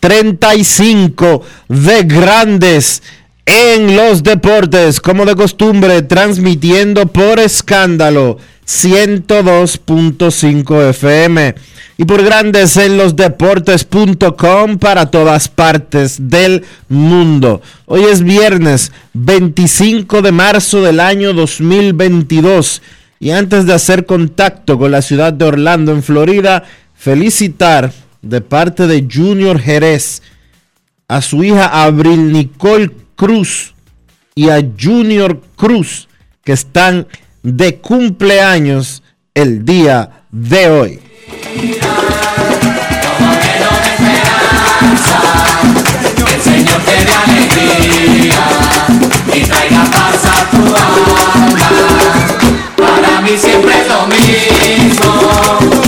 2735 de Grandes en los Deportes, como de costumbre, transmitiendo por escándalo 102.5 FM y por grandes en los deportes.com para todas partes del mundo. Hoy es viernes 25 de marzo del año 2022 y antes de hacer contacto con la ciudad de Orlando en Florida, felicitar de parte de Junior Jerez a su hija Abril Nicole Cruz y a Junior Cruz que están de cumpleaños el día de hoy. Y traiga paz tu alma. Para mí siempre es lo mismo,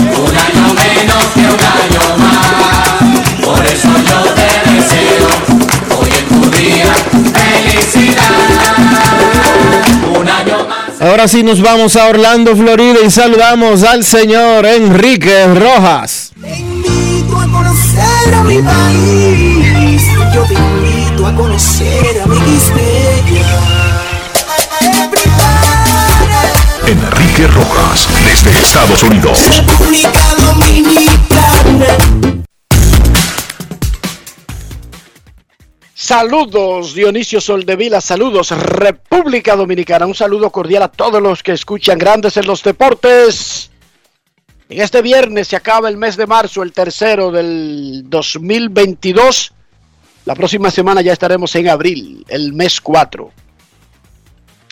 Ahora sí nos vamos a Orlando, Florida y saludamos al señor Enrique Rojas. Te invito a conocer a mi país. Yo te invito a conocer a mi Enrique Rojas, desde Estados Unidos. República Dominicana. Saludos Dionisio Soldevila, saludos República Dominicana, un saludo cordial a todos los que escuchan Grandes en los Deportes. En este viernes se acaba el mes de marzo, el tercero del 2022. La próxima semana ya estaremos en abril, el mes 4.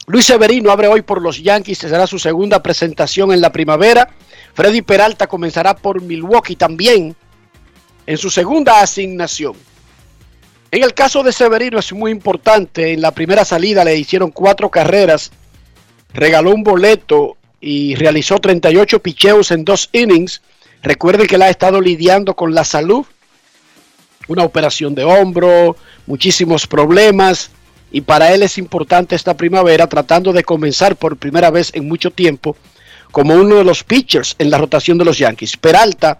Luis Severino abre hoy por los Yankees, será su segunda presentación en la primavera. Freddy Peralta comenzará por Milwaukee también en su segunda asignación. En el caso de Severino es muy importante. En la primera salida le hicieron cuatro carreras, regaló un boleto y realizó 38 picheos en dos innings. Recuerden que él ha estado lidiando con la salud, una operación de hombro, muchísimos problemas. Y para él es importante esta primavera tratando de comenzar por primera vez en mucho tiempo como uno de los pitchers en la rotación de los Yankees. Peralta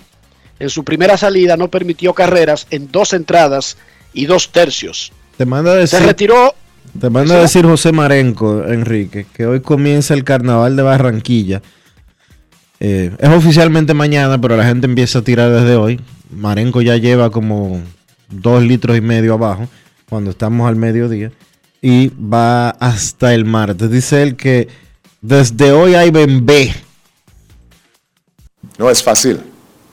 en su primera salida no permitió carreras en dos entradas y dos tercios. Te manda a Se decir, retiró te manda a decir José Marenco, Enrique, que hoy comienza el carnaval de Barranquilla. Eh, es oficialmente mañana, pero la gente empieza a tirar desde hoy. Marenco ya lleva como dos litros y medio abajo cuando estamos al mediodía y va hasta el martes. Dice él que desde hoy hay bembé. No es fácil.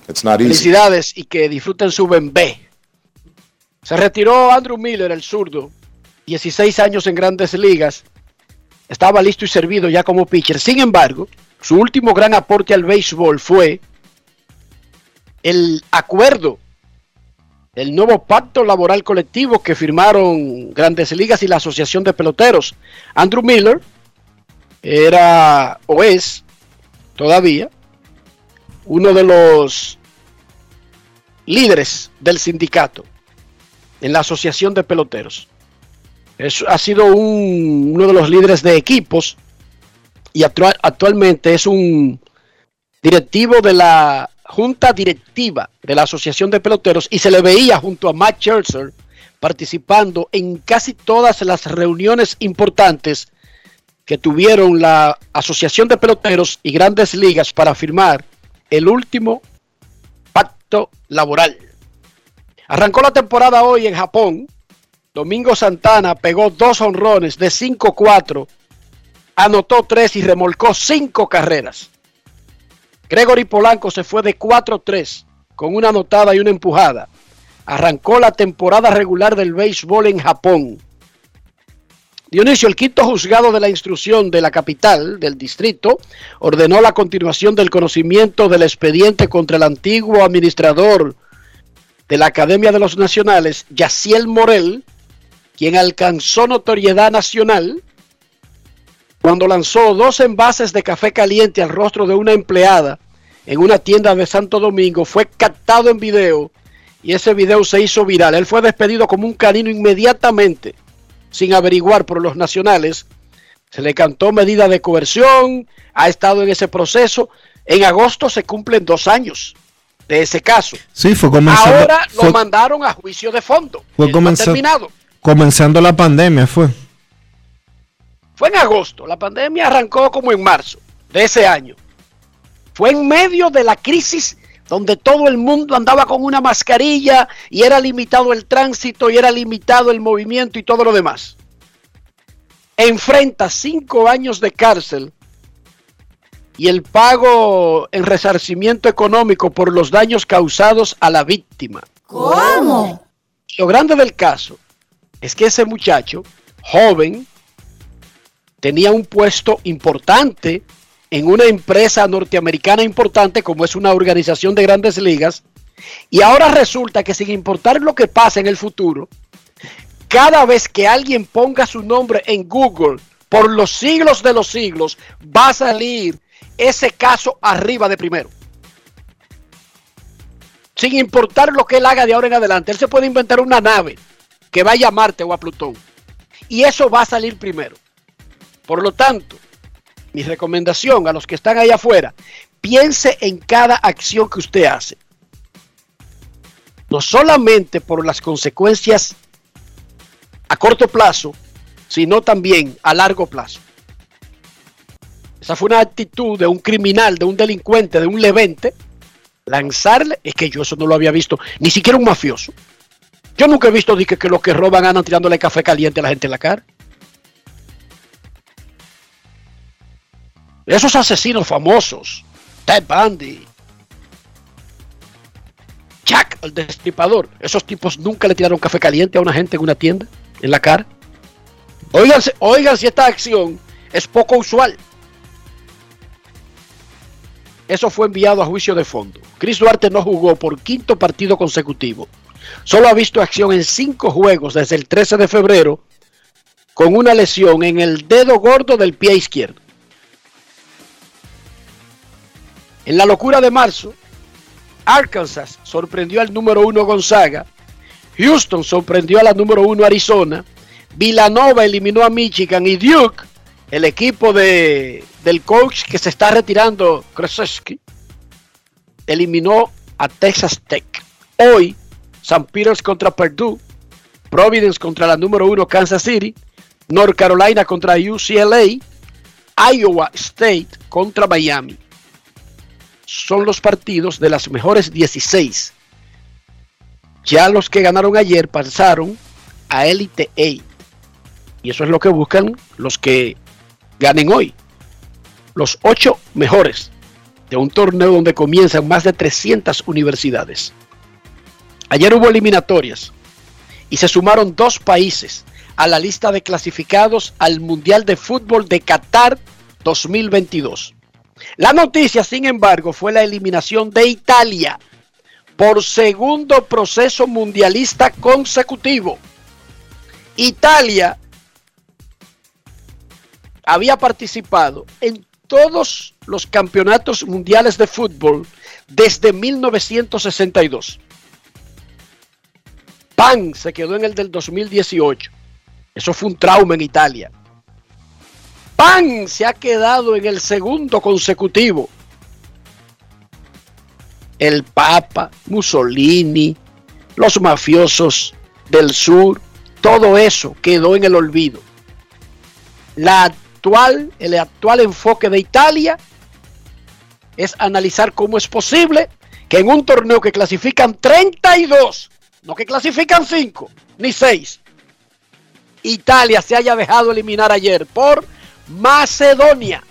It's not easy. Felicidades y que disfruten su bembé. Se retiró Andrew Miller, el zurdo, 16 años en grandes ligas. Estaba listo y servido ya como pitcher. Sin embargo, su último gran aporte al béisbol fue el acuerdo, el nuevo pacto laboral colectivo que firmaron Grandes Ligas y la Asociación de Peloteros. Andrew Miller era o es todavía uno de los líderes del sindicato en la Asociación de Peloteros. Ha sido un- uno de los líderes de equipos y actua- actualmente es un directivo de la junta directiva de la Asociación de Peloteros y se le veía junto a Matt Scherzer participando en casi todas las reuniones importantes que tuvieron la Asociación de Peloteros y Grandes Ligas para firmar el último pacto laboral. Arrancó la temporada hoy en Japón. Domingo Santana pegó dos honrones de 5-4, anotó tres y remolcó cinco carreras. Gregory Polanco se fue de 4-3 con una anotada y una empujada. Arrancó la temporada regular del béisbol en Japón. Dionisio, el quinto juzgado de la instrucción de la capital del distrito ordenó la continuación del conocimiento del expediente contra el antiguo administrador de la Academia de los Nacionales, Yaciel Morel, quien alcanzó notoriedad nacional cuando lanzó dos envases de café caliente al rostro de una empleada en una tienda de Santo Domingo, fue captado en video y ese video se hizo viral. Él fue despedido como un canino inmediatamente, sin averiguar por los nacionales. Se le cantó medida de coerción, ha estado en ese proceso. En agosto se cumplen dos años de ese caso. Sí, fue comenzando, Ahora fue, lo mandaron a juicio de fondo. Fue comenzar- terminado. comenzando la pandemia, fue. Fue en agosto. La pandemia arrancó como en marzo de ese año. Fue en medio de la crisis donde todo el mundo andaba con una mascarilla y era limitado el tránsito y era limitado el movimiento y todo lo demás. Enfrenta cinco años de cárcel y el pago en resarcimiento económico por los daños causados a la víctima. ¿Cómo? Lo grande del caso es que ese muchacho, joven, tenía un puesto importante en una empresa norteamericana importante como es una organización de grandes ligas y ahora resulta que sin importar lo que pase en el futuro, cada vez que alguien ponga su nombre en Google por los siglos de los siglos, va a salir ese caso arriba de primero. Sin importar lo que él haga de ahora en adelante, él se puede inventar una nave que vaya a Marte o a Plutón. Y eso va a salir primero. Por lo tanto, mi recomendación a los que están ahí afuera, piense en cada acción que usted hace. No solamente por las consecuencias a corto plazo, sino también a largo plazo. Esa fue una actitud de un criminal, de un delincuente, de un levente. Lanzarle, es que yo eso no lo había visto, ni siquiera un mafioso. Yo nunca he visto dije, que los que roban andan tirándole café caliente a la gente en la cara. Esos asesinos famosos, Ted Bundy, Jack el destripador, esos tipos nunca le tiraron café caliente a una gente en una tienda, en la cara. Oigan si esta acción es poco usual. Eso fue enviado a juicio de fondo. Chris Duarte no jugó por quinto partido consecutivo. Solo ha visto acción en cinco juegos desde el 13 de febrero con una lesión en el dedo gordo del pie izquierdo. En la locura de marzo, Arkansas sorprendió al número uno Gonzaga, Houston sorprendió a la número uno Arizona, Villanova eliminó a Michigan y Duke, el equipo de, del coach que se está retirando, Krzyzewski, eliminó a Texas Tech. Hoy, St. Peters contra Purdue, Providence contra la número uno Kansas City, North Carolina contra UCLA, Iowa State contra Miami. Son los partidos de las mejores 16. Ya los que ganaron ayer pasaron a Elite 8. Y eso es lo que buscan los que ganen hoy. Los ocho mejores de un torneo donde comienzan más de 300 universidades. Ayer hubo eliminatorias y se sumaron dos países a la lista de clasificados al Mundial de Fútbol de Qatar 2022. La noticia, sin embargo, fue la eliminación de Italia por segundo proceso mundialista consecutivo. Italia había participado en todos los campeonatos mundiales de fútbol desde 1962. Pan se quedó en el del 2018. Eso fue un trauma en Italia. Pan se ha quedado en el segundo consecutivo. El Papa, Mussolini, los mafiosos del sur, todo eso quedó en el olvido. La el actual enfoque de Italia es analizar cómo es posible que en un torneo que clasifican 32, no que clasifican 5 ni 6, Italia se haya dejado eliminar ayer por Macedonia.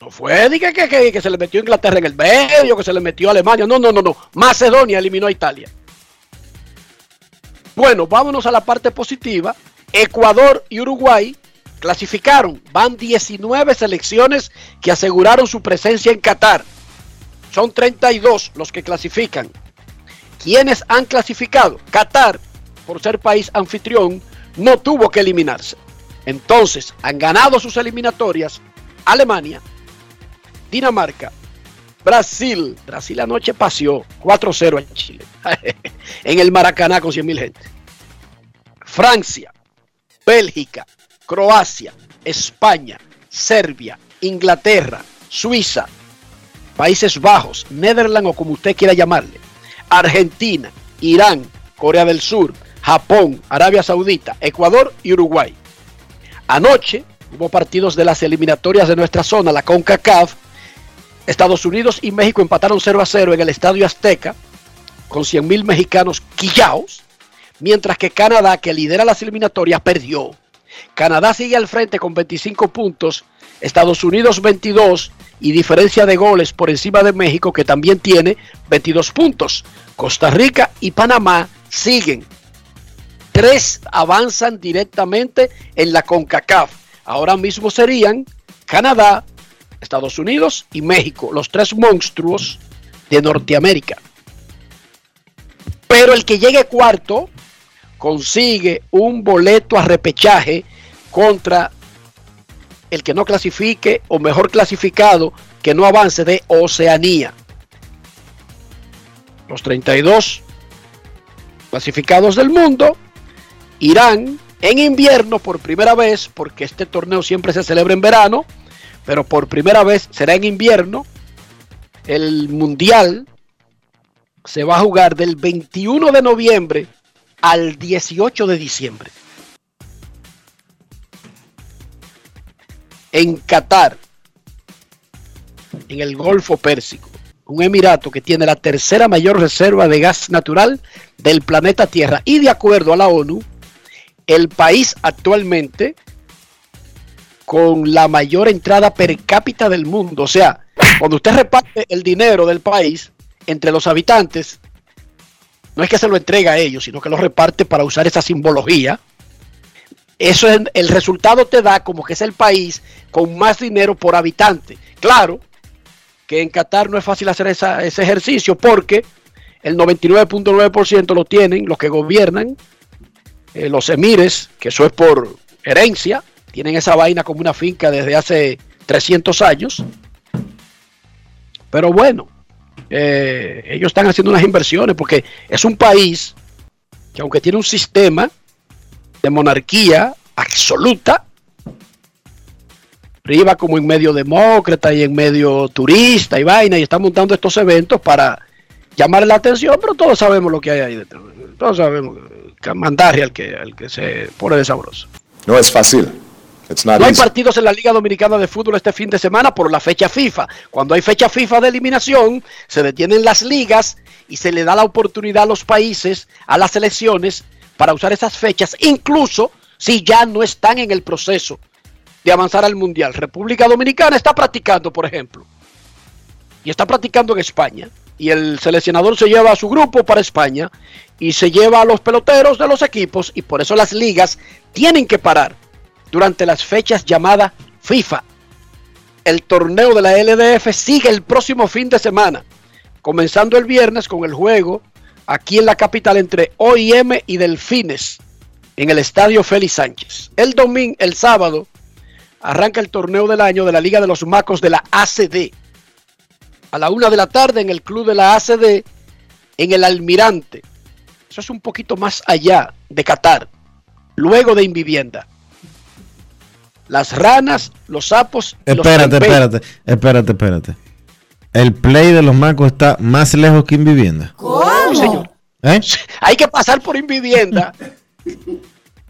No fue que, que- que se le metió Inglaterra en el medio, que se le metió Alemania. No, no, no, no. Macedonia eliminó a Italia. Bueno, vámonos a la parte positiva. Ecuador y Uruguay clasificaron. Van 19 selecciones que aseguraron su presencia en Qatar. Son 32 los que clasifican. ¿Quiénes han clasificado? Qatar, por ser país anfitrión, no tuvo que eliminarse. Entonces, han ganado sus eliminatorias Alemania, Dinamarca, Brasil. Brasil anoche paseó 4-0 en Chile. en el Maracaná con 100 mil gente. Francia, Bélgica, Croacia, España, Serbia, Inglaterra, Suiza, Países Bajos, Netherlands o como usted quiera llamarle, Argentina, Irán, Corea del Sur, Japón, Arabia Saudita, Ecuador y Uruguay. Anoche hubo partidos de las eliminatorias de nuestra zona, la CONCACAF. Estados Unidos y México empataron 0 a 0 en el Estadio Azteca con 100 mil mexicanos quillaos, mientras que Canadá, que lidera las eliminatorias, perdió. Canadá sigue al frente con 25 puntos, Estados Unidos 22 y diferencia de goles por encima de México, que también tiene 22 puntos. Costa Rica y Panamá siguen. Tres avanzan directamente en la CONCACAF. Ahora mismo serían Canadá, Estados Unidos y México, los tres monstruos de Norteamérica. Pero el que llegue cuarto consigue un boleto a repechaje contra el que no clasifique o mejor clasificado que no avance de Oceanía. Los 32 clasificados del mundo irán en invierno por primera vez, porque este torneo siempre se celebra en verano, pero por primera vez será en invierno. El mundial se va a jugar del 21 de noviembre al 18 de diciembre. En Qatar, en el Golfo Pérsico, un emirato que tiene la tercera mayor reserva de gas natural del planeta Tierra. Y de acuerdo a la ONU, el país actualmente con la mayor entrada per cápita del mundo. O sea, cuando usted reparte el dinero del país entre los habitantes, no es que se lo entrega a ellos, sino que lo reparte para usar esa simbología. Eso es el resultado te da como que es el país con más dinero por habitante. Claro que en Qatar no es fácil hacer ese ejercicio porque el 99.9% lo tienen los que gobiernan, eh, los emires, que eso es por herencia, tienen esa vaina como una finca desde hace 300 años. Pero bueno, eh, ellos están haciendo unas inversiones porque es un país que aunque tiene un sistema de monarquía absoluta, priva como en medio demócrata y en medio turista y vaina y está montando estos eventos para llamar la atención, pero todos sabemos lo que hay ahí dentro. Todos sabemos que mandarle al que, al que se pone de sabroso. No es fácil. No hay partidos en la Liga Dominicana de Fútbol este fin de semana por la fecha FIFA. Cuando hay fecha FIFA de eliminación, se detienen las ligas y se le da la oportunidad a los países, a las selecciones, para usar esas fechas, incluso si ya no están en el proceso de avanzar al Mundial. República Dominicana está practicando, por ejemplo, y está practicando en España. Y el seleccionador se lleva a su grupo para España y se lleva a los peloteros de los equipos y por eso las ligas tienen que parar durante las fechas llamadas FIFA. El torneo de la LDF sigue el próximo fin de semana, comenzando el viernes con el juego aquí en la capital entre OIM y Delfines en el estadio Félix Sánchez. El domingo, el sábado, arranca el torneo del año de la Liga de los Macos de la ACD. A la una de la tarde en el club de la ACD, en el Almirante, Eso es un poquito más allá de Qatar, luego de Invivienda. Las ranas, los sapos. y Espérate, espérate, espérate, espérate. El play de los macos está más lejos que Invivienda. Sí, señor. ¿Eh? Hay que pasar por Invivienda.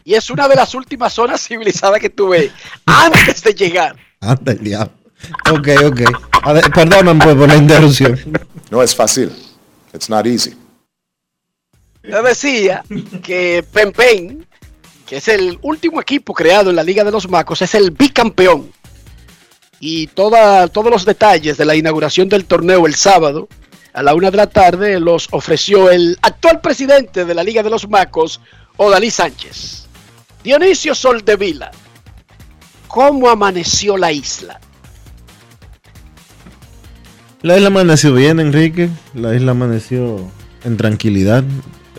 y es una de las últimas zonas civilizadas que tuve antes de llegar. Anda el diablo. Ok, ok. Perdóname pues, por la interrupción. No es fácil. It's not easy. Yo decía que Pempen, que es el último equipo creado en la Liga de los Macos, es el bicampeón. Y todos los detalles de la inauguración del torneo el sábado a la una de la tarde los ofreció el actual presidente de la Liga de los Macos, Odalí Sánchez. Dionisio Soldevila, ¿cómo amaneció la isla? La isla amaneció bien, Enrique. La isla amaneció en tranquilidad.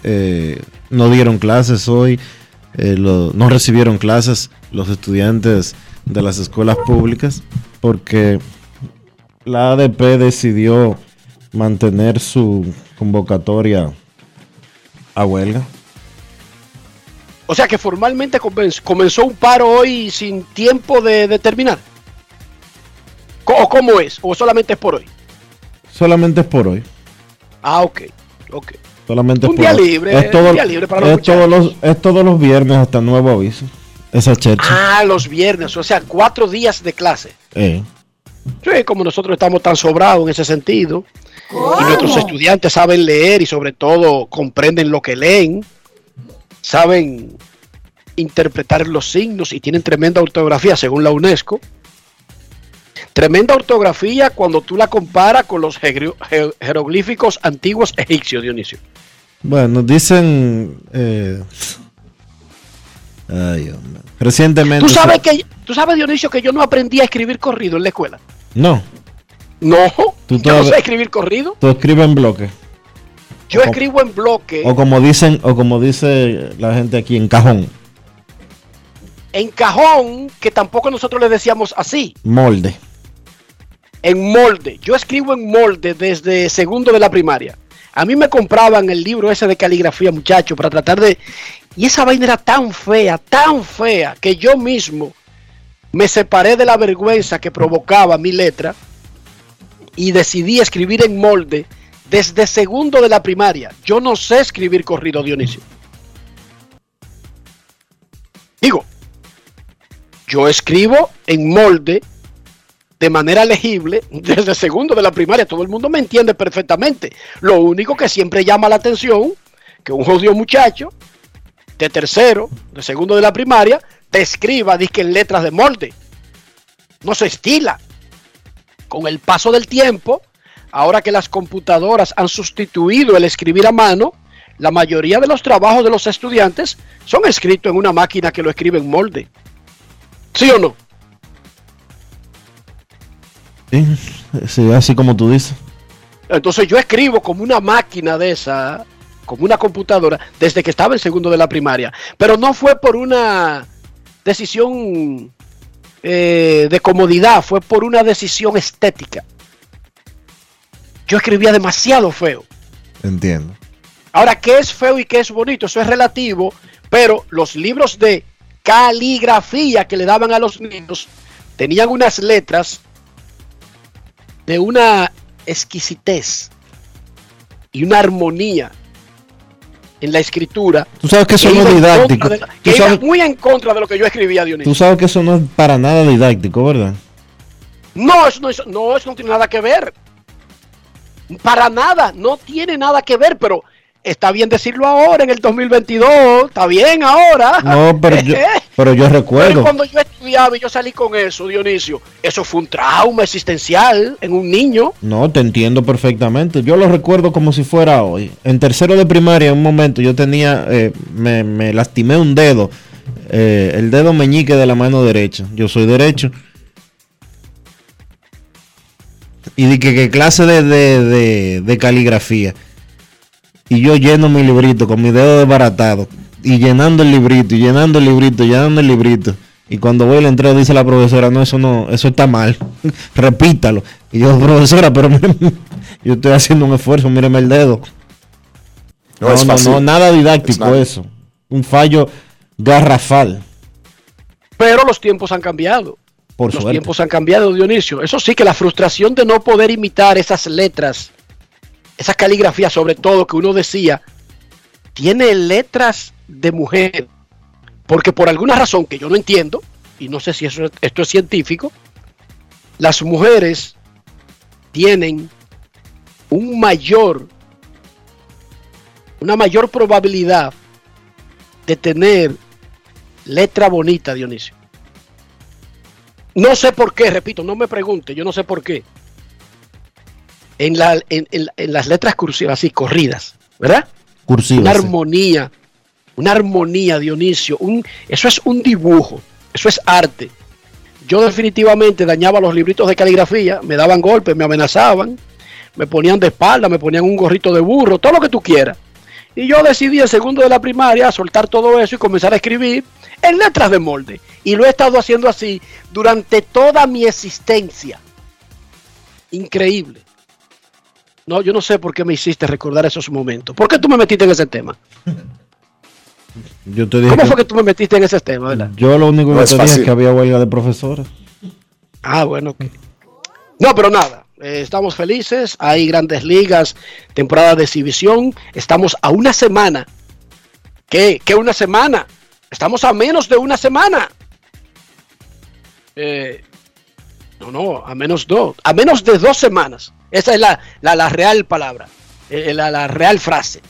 Eh, no dieron clases hoy. Eh, lo- no recibieron clases los estudiantes de las escuelas públicas porque la ADP decidió mantener su convocatoria a huelga. O sea que formalmente comenz- comenzó un paro hoy sin tiempo de, de terminar. ¿O cómo es? ¿O solamente es por hoy? Solamente es por hoy. Ah, ok. ok. Solamente es Un por día libre, Es, todo- un día libre para los es todos los, es todos los viernes hasta nuevo aviso. Esa checha. Ah, los viernes, o sea, cuatro días de clase. Eh. Sí, como nosotros estamos tan sobrados en ese sentido. Y nuestros estudiantes saben leer y sobre todo comprenden lo que leen. Saben interpretar los signos y tienen tremenda ortografía según la UNESCO. Tremenda ortografía cuando tú la comparas con los jeroglíficos antiguos egipcios, Dionisio. Bueno, dicen. eh, ay, hombre. Recientemente. Tú sabes que, tú sabes, Dionisio, que yo no aprendí a escribir corrido en la escuela. No, No, Tú yo no sé escribir corrido. tú escribes en bloque. Yo O- escribo en bloque, O como dicen, o como dice la gente aquí, en cajón. en cajón, que tampoco nosotros le decíamos así, Molde. En molde. Yo escribo en molde desde segundo de la primaria. A mí me compraban el libro ese de caligrafía, muchacho, para tratar de... Y esa vaina era tan fea, tan fea, que yo mismo me separé de la vergüenza que provocaba mi letra y decidí escribir en molde desde segundo de la primaria. Yo no sé escribir corrido, Dionisio. Digo, yo escribo en molde de manera legible desde segundo de la primaria. Todo el mundo me entiende perfectamente. Lo único que siempre llama la atención, que un jodido muchacho de tercero, de segundo de la primaria, te escriba, disque en letras de molde. No se estila. Con el paso del tiempo, ahora que las computadoras han sustituido el escribir a mano, la mayoría de los trabajos de los estudiantes son escritos en una máquina que lo escribe en molde. ¿Sí o no? Sí, sí, así como tú dices. Entonces yo escribo como una máquina de esa, como una computadora, desde que estaba en segundo de la primaria. Pero no fue por una decisión eh, de comodidad, fue por una decisión estética. Yo escribía demasiado feo. Entiendo. Ahora, ¿qué es feo y qué es bonito? Eso es relativo, pero los libros de caligrafía que le daban a los niños tenían unas letras de una exquisitez y una armonía en la escritura. Tú sabes que eso no es didáctico. Tú que iba muy en contra de lo que yo escribía, Dionisio. tú sabes que eso no es para nada didáctico, ¿verdad? No, eso no, eso- no, eso no tiene nada que ver. Para nada, no tiene nada que ver, pero está bien decirlo ahora, en el 2022, está bien ahora. No, pero yo, pero yo Pero recuerdo. cuando yo estudiaba y yo salí con eso, Dionisio, eso fue un trauma existencial en un niño. No, te entiendo perfectamente. Yo lo recuerdo como si fuera hoy. En tercero de primaria, en un momento, yo tenía, eh, me, me lastimé un dedo, eh, el dedo meñique de la mano derecha. Yo soy derecho. Y di que, que clase de, de, de- de caligrafía. Y yo lleno mi librito con mi dedo desbaratado. Y llenando el librito, y llenando el librito, y llenando el librito. Y cuando voy al entrego dice la profesora, no, eso no, eso está mal. Repítalo. Y yo, profesora, pero mire, yo estoy haciendo un esfuerzo, míreme el dedo. No, No, es no, fácil. no, nada didáctico eso. Un fallo garrafal, Pero los tiempos han cambiado. por los suerte. tiempos han cambiado, Dionisio. Eso sí que la frustración de no poder imitar esas letras, esa caligrafía sobre todo que uno decía, tiene letras de mujer. Porque por alguna razón que yo no entiendo, y no sé si esto es científico, las mujeres tienen un mayor, una mayor probabilidad de tener letra bonita, Dionisio. No sé por qué, repito, no me pregunte, yo no sé por qué. En, la, en, en- en las letras cursivas, así, corridas, ¿verdad? Cursiva, Una sí. armonía, una armonía, Dionisio. Un, eso es un dibujo, eso es arte. Yo definitivamente dañaba los libritos de caligrafía, me daban golpes, me amenazaban, me ponían de espalda, me ponían un gorrito de burro, todo lo que tú quieras. Y yo decidí en segundo de la primaria soltar todo eso y comenzar a escribir en letras de molde. Y lo he estado haciendo así durante toda mi existencia. Increíble. No, yo no sé por qué me hiciste recordar esos momentos. ¿Por qué tú me metiste en ese tema? Yo te dije ¿Cómo que- fue que tú me metiste en ese tema, verdad? Yo lo único No que es te dije es que había huelga de profesores. Ah, bueno. No, pero nada. eh, estamos felices. Hay grandes ligas, temporada de exhibición. Estamos a una semana. ¿Qué? ¿Qué una semana? Estamos a menos de una semana. Eh, no, no, a menos dos. A menos de dos semanas. Esa es la, la- la real palabra. eh, la, la real frase.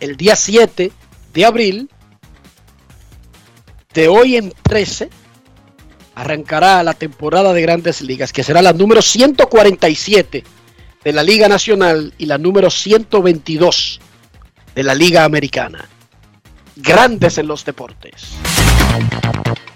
El día 7 de abril, de hoy en 13, arrancará la temporada de grandes ligas, que será la número 147 de la Liga Nacional y la número 122 de la Liga Americana. Grandes en los deportes.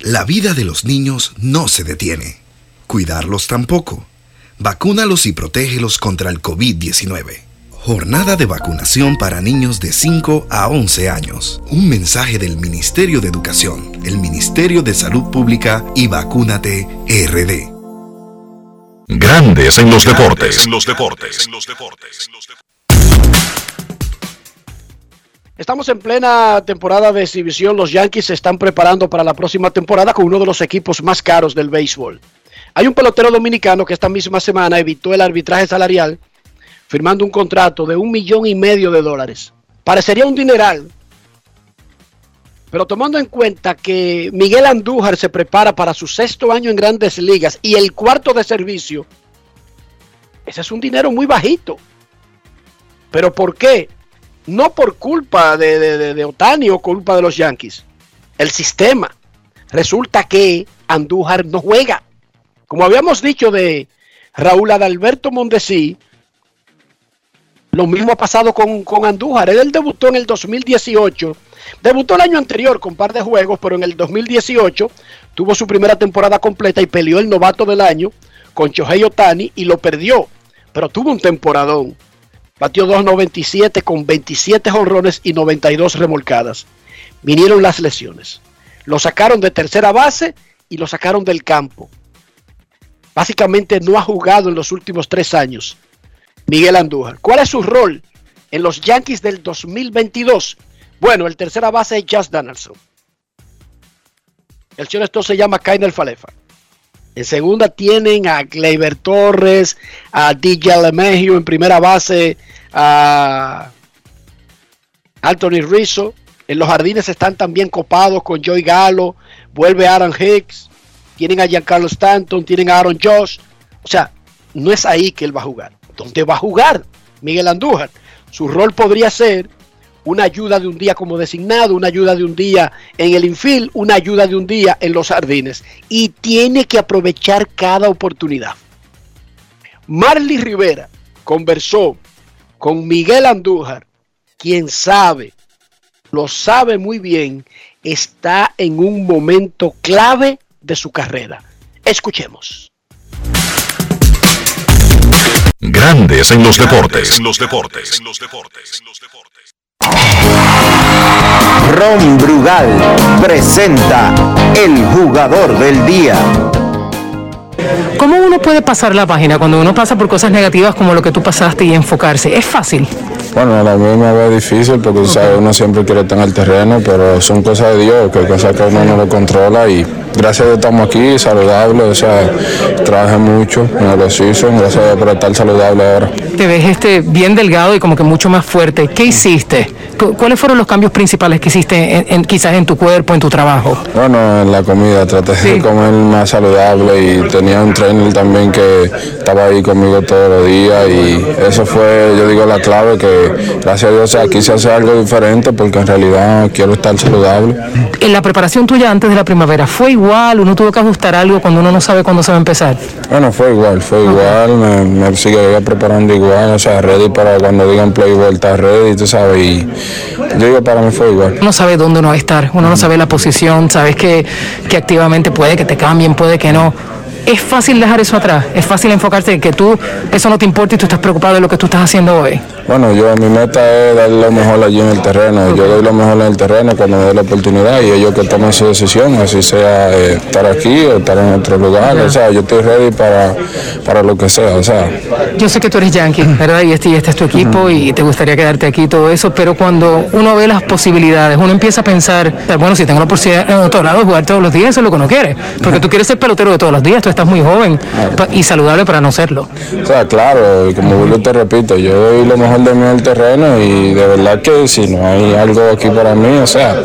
La vida de los niños no se detiene. Cuidarlos tampoco. Vacúnalos y protégelos contra el COVID-19. Jornada de vacunación para niños de 5 a 11 años. Un mensaje del Ministerio de Educación, el Ministerio de Salud Pública y Vacúnate RD. Grandes en los deportes. Estamos en plena temporada de exhibición. Los Yankees se están preparando para la próxima temporada con uno de los equipos más caros del béisbol. Hay un pelotero dominicano que esta misma semana evitó el arbitraje salarial firmando un contrato de un millón y medio de dólares. Parecería un dineral, pero tomando en cuenta que Miguel Andújar se prepara para su sexto año en grandes ligas y el cuarto de servicio, ese es un dinero muy bajito. ¿Pero por qué? No por culpa de, de, Otani o culpa de los Yankees. El sistema. Resulta que Andújar no juega. Como habíamos dicho de Raúl Adalberto Mondesí, lo mismo ha pasado con, con Andújar. Él, debutó en el 2018. Debutó el año anterior con par de juegos, pero en el 2018 tuvo su primera temporada completa y peleó el novato del año con Shohei Otani y lo perdió. Pero tuvo un temporadón. Batió 2.97 con 27 jonrones y 92 remolcadas. Vinieron las lesiones. Lo sacaron de tercera base y lo sacaron del campo. Básicamente no ha jugado en los últimos tres años. Miguel Andújar. ¿Cuál es su rol en los Yankees del 2022? Bueno, el tercera base es Just Donaldson. El shortstop se llama Kainer Falefa. En segunda tienen a Gleyber Torres, a DJ LeMahieu en primera base, a Anthony Rizzo. En los jardines están también copados con Joey Galo, vuelve Aaron Hicks, tienen a Giancarlo Stanton, tienen a Aaron Josh. O sea, no es ahí que él va a jugar. ¿Dónde va a jugar Miguel Andújar? Su rol podría ser una ayuda de un día como designado, una ayuda de un día en el infield, una ayuda de un día en los jardines. Y tiene que aprovechar cada oportunidad. Marley Rivera conversó con Miguel Andújar, quien sabe, lo sabe muy bien, está en un momento clave de su carrera. Escuchemos. Grandes en los deportes. En los deportes. Ron Brugal presenta el jugador del día. ¿Cómo uno puede pasar la página cuando uno pasa por cosas negativas como lo que tú pasaste y enfocarse? ¿Es fácil? Bueno, a mí me ve difícil porque tú sabes, uno siempre quiere estar en el terreno, pero son cosas de Dios, que cosas que uno no lo controla y gracias a Dios estamos aquí, saludables, o sea, trabajé mucho en el season, gracias a Dios por estar saludable ahora. Te ves este bien delgado y como que mucho más fuerte. ¿Qué hiciste? Cu- ¿Cuáles fueron los cambios principales que hiciste en- en- quizás en tu cuerpo, en tu trabajo? Bueno, en la comida traté de comer más saludable y tenía un trainer también que estaba ahí conmigo todos los días y eso fue, yo digo, la clave que gracias a Dios o sea, quise hacer algo diferente porque en realidad quiero estar saludable. En la preparación tuya antes de la primavera, ¿fue igual? ¿Uno tuvo que ajustar algo cuando uno no sabe cuándo se va a empezar? Bueno, fue igual, fue igual, me, me sigue preparando igual, o sea, ready para cuando digan play vuelta ready, tú sabes, y yo digo, para mí fue igual. Uno sabe dónde uno va a estar, uno no sabe la posición, sabes que, que activamente puede que te cambien, puede que no. Es fácil dejar eso atrás, es fácil enfocarte en que tú, eso no te importa y tú estás preocupado de lo que tú estás haciendo hoy. Bueno, yo mi meta es dar lo mejor allí en el terreno. Yo doy lo mejor en el terreno cuando me dé la oportunidad y ellos que tomen su decisión, así sea eh, estar aquí o estar en otro lugar. O sea, yo estoy ready para, para lo que sea. O sea, Yo sé que tú eres yankee, ¿verdad? Y este, y este es tu equipo y te gustaría quedarte aquí y todo eso, pero cuando uno ve las posibilidades, uno empieza a pensar, bueno, si tengo la posibilidad en otro lado de jugar todos los días, eso es lo que uno quiere. Porque tú quieres ser pelotero de todos los días, tú estás muy joven y saludable para no serlo. o sea, claro, como vuelvo te repito, yo doy lo mejor de mí en el terreno y de verdad que si no hay algo aquí para mí, o sea,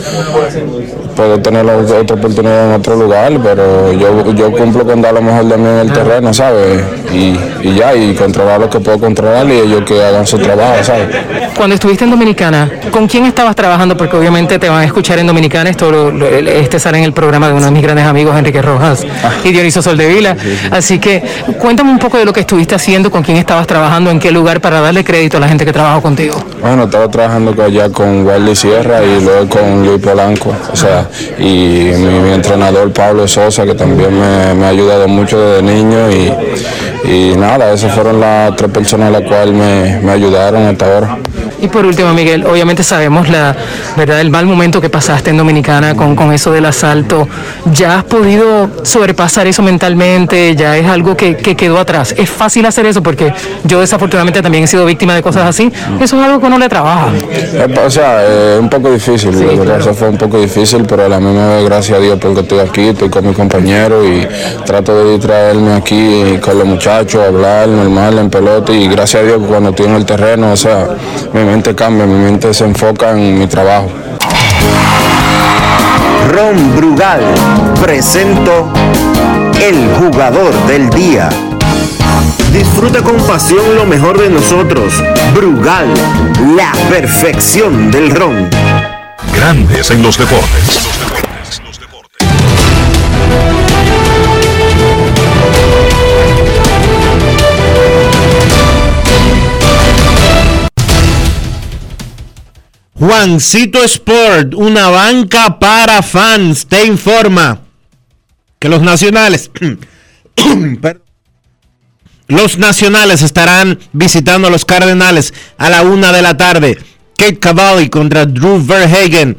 puedo tener otra oportunidad en otro lugar, pero yo, yo cumplo con dar lo mejor de mí en el terreno, ¿sabes? Y, y ya, y controlar lo que puedo controlar y ellos que hagan su trabajo, ¿sabes? Cuando estuviste en Dominicana, ¿con quién estabas trabajando? Porque obviamente te van a escuchar en Dominicana, esto lo- lo- este sale en el programa de uno de mis grandes amigos, Enrique Rojas y Dioniso Soldevila. Así que cuéntame un poco de lo que estuviste haciendo, con quién estabas trabajando, en qué lugar, para darle crédito a la gente que trabajó contigo. Bueno, estaba trabajando allá con Wally Sierra y luego con Luis Polanco, o sea, y mi, entrenador Pablo Sosa, que también me, me ha ayudado mucho desde niño y, y nada, esas fueron las tres personas las cuales me, me ayudaron hasta ahora. Y por último, Miguel, obviamente sabemos la verdad el mal momento que pasaste en Dominicana con, con eso del asalto. ¿Ya has podido sobrepasar eso mentalmente? ¿Ya es algo que, que quedó atrás? ¿Es fácil hacer eso? Porque yo desafortunadamente también he sido víctima de cosas así. Eso es algo que uno le trabaja. O sea, es un poco difícil, la verdad, eso fue un poco difícil, pero a la misma vez, gracias a Dios, porque estoy aquí, estoy con mi compañero y trato de distraerme aquí con los muchachos, hablar normal en pelota y gracias a Dios cuando estoy en el terreno, o sea, mi mente cambia, mi mente se enfoca en mi trabajo. Ron Brugal presento el jugador del día. Disfruta con pasión lo mejor de nosotros. Brugal, la perfección del ron. Grandes en los deportes. Juancito Sport, una banca para fans, te informa que los nacionales, los nacionales estarán visitando a los Cardenales a la una de la tarde. Kate Cavalli contra Drew Verhagen.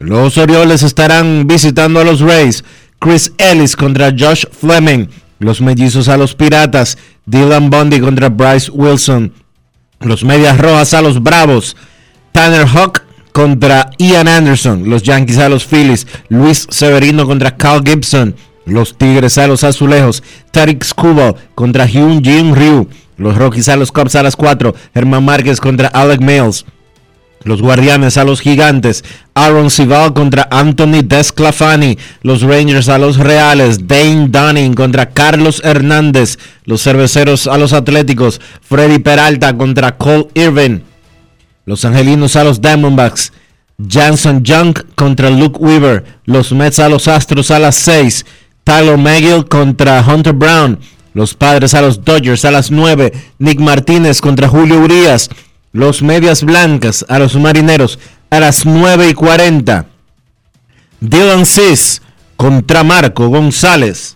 Los Orioles estarán visitando a los Rays. Chris Ellis contra Josh Fleming. Los Mellizos a los Piratas. Dylan Bundy contra Bryce Wilson. Los Medias Rojas a los Bravos. Tanner Hawk contra Ian Anderson. Los Yankees a los Phillies. Luis Severino contra Cal Gibson. Los Tigres a los Azulejos. Tarik Skubal contra Hyun Jin Ryu. Los Rockies a los Cubs a las 4. Herman Márquez contra Alec Mills. Los Guardianes a los Gigantes. Aaron Sival contra Anthony Desclafani. Los Rangers a los Reales. Dane Dunning contra Carlos Hernández. Los Cerveceros a los Atléticos. Freddy Peralta contra Cole Irvin. Los Angelinos a los Diamondbacks. Janson Young contra Luke Weaver. Los Mets a los Astros a las 6. Tyler McGill contra Hunter Brown. Los Padres a los Dodgers a las 9. Nick Martínez contra Julio Urias. Los Medias Blancas a los Marineros a las 9 y 40. Dylan Cis contra Marco González.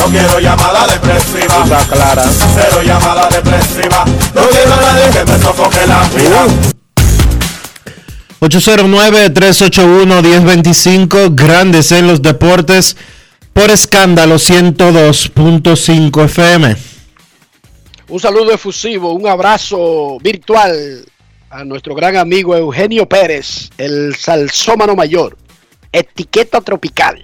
No quiero llamada depresiva. Está clara. Cero llamada depresiva. No quiero a nadie que me sofoque la vida. 809-381-1025, grandes en los deportes, por escándalo 102.5 FM. Un saludo efusivo, un abrazo virtual a nuestro gran amigo Eugenio Pérez, el salsómano mayor, etiqueta tropical,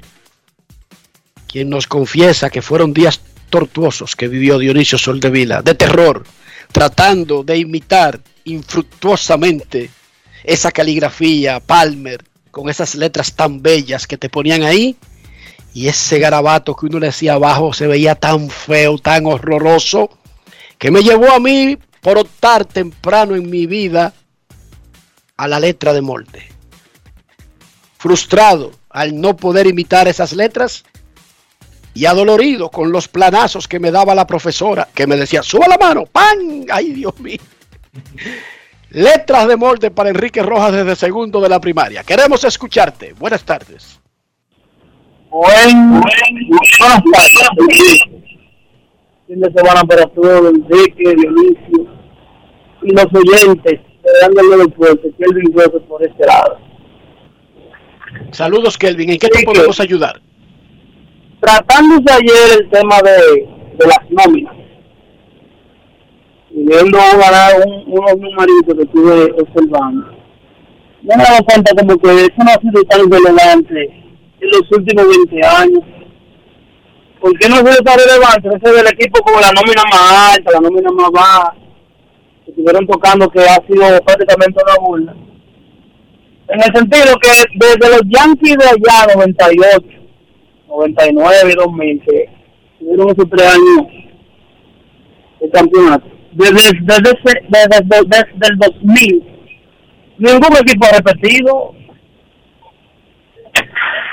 quien nos confiesa que fueron días tortuosos que vivió Dionisio Soldevila, de terror, tratando de imitar infructuosamente esa caligrafía Palmer con esas letras tan bellas que te ponían ahí y ese garabato que uno le decía abajo se veía tan feo, tan horroroso, que me llevó a mí por optar temprano en mi vida a la letra de molde. Frustrado al no poder imitar esas letras y adolorido con los planazos que me daba la profesora, que me decía, suba la mano, ¡pan! ¡Ay, Dios mío! Letras de molde para Enrique Rojas desde segundo de la primaria. Queremos escucharte. Buenas tardes. Buen, buenas tardes. Fin de semana para todos, Enrique, Dionisio y los oyentes dándole del puente, Kelvin Rosas por este lado. Saludos, Kelvin. ¿En qué te podemos ayudar? Tratándose ayer el tema de, de las nóminas y viendo ganar un, unos numeritos que estuve observando, me he dado cuenta como que eso no ha sido tan relevante en los últimos 20 años. ¿Por qué no sido tan relevante? Ese del equipo como la nómina más alta, la nómina más baja, que estuvieron tocando que ha sido prácticamente una burla. En el sentido que desde los Yankees de allá, 98, 99 y 2000, que tuvieron esos tres años de campeonato, desde, desde, desde, desde, desde el 2000, ningún equipo ha repetido.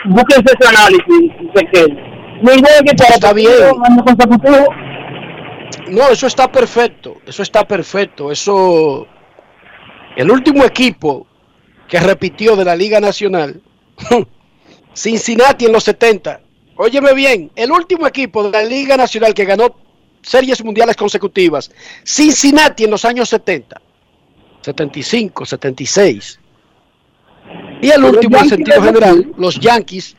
Búsquense ese análisis, que ningún equipo ha Está repetido año consecutivo. No, eso está perfecto. Eso está perfecto. Eso. El último equipo que repitió de la Liga Nacional, Cincinnati en los 70. Óyeme bien, el último equipo de la Liga Nacional que ganó series mundiales consecutivas, Cincinnati en los años 70, 75, 76. Y el último en sentido general, los Yankees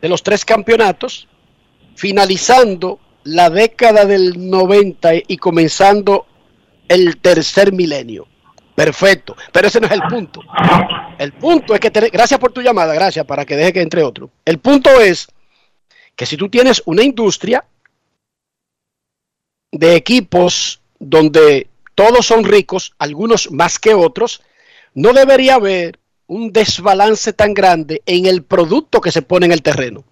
de los tres campeonatos, finalizando la década del 90 y comenzando el tercer milenio. Perfecto, pero ese no es el punto. El punto es que, te- gracias por tu llamada, gracias, para que deje que entre otro. El punto es que si tú tienes una industria de equipos donde todos son ricos, algunos más que otros, no debería haber un desbalance tan grande en el producto que se pone en el terreno.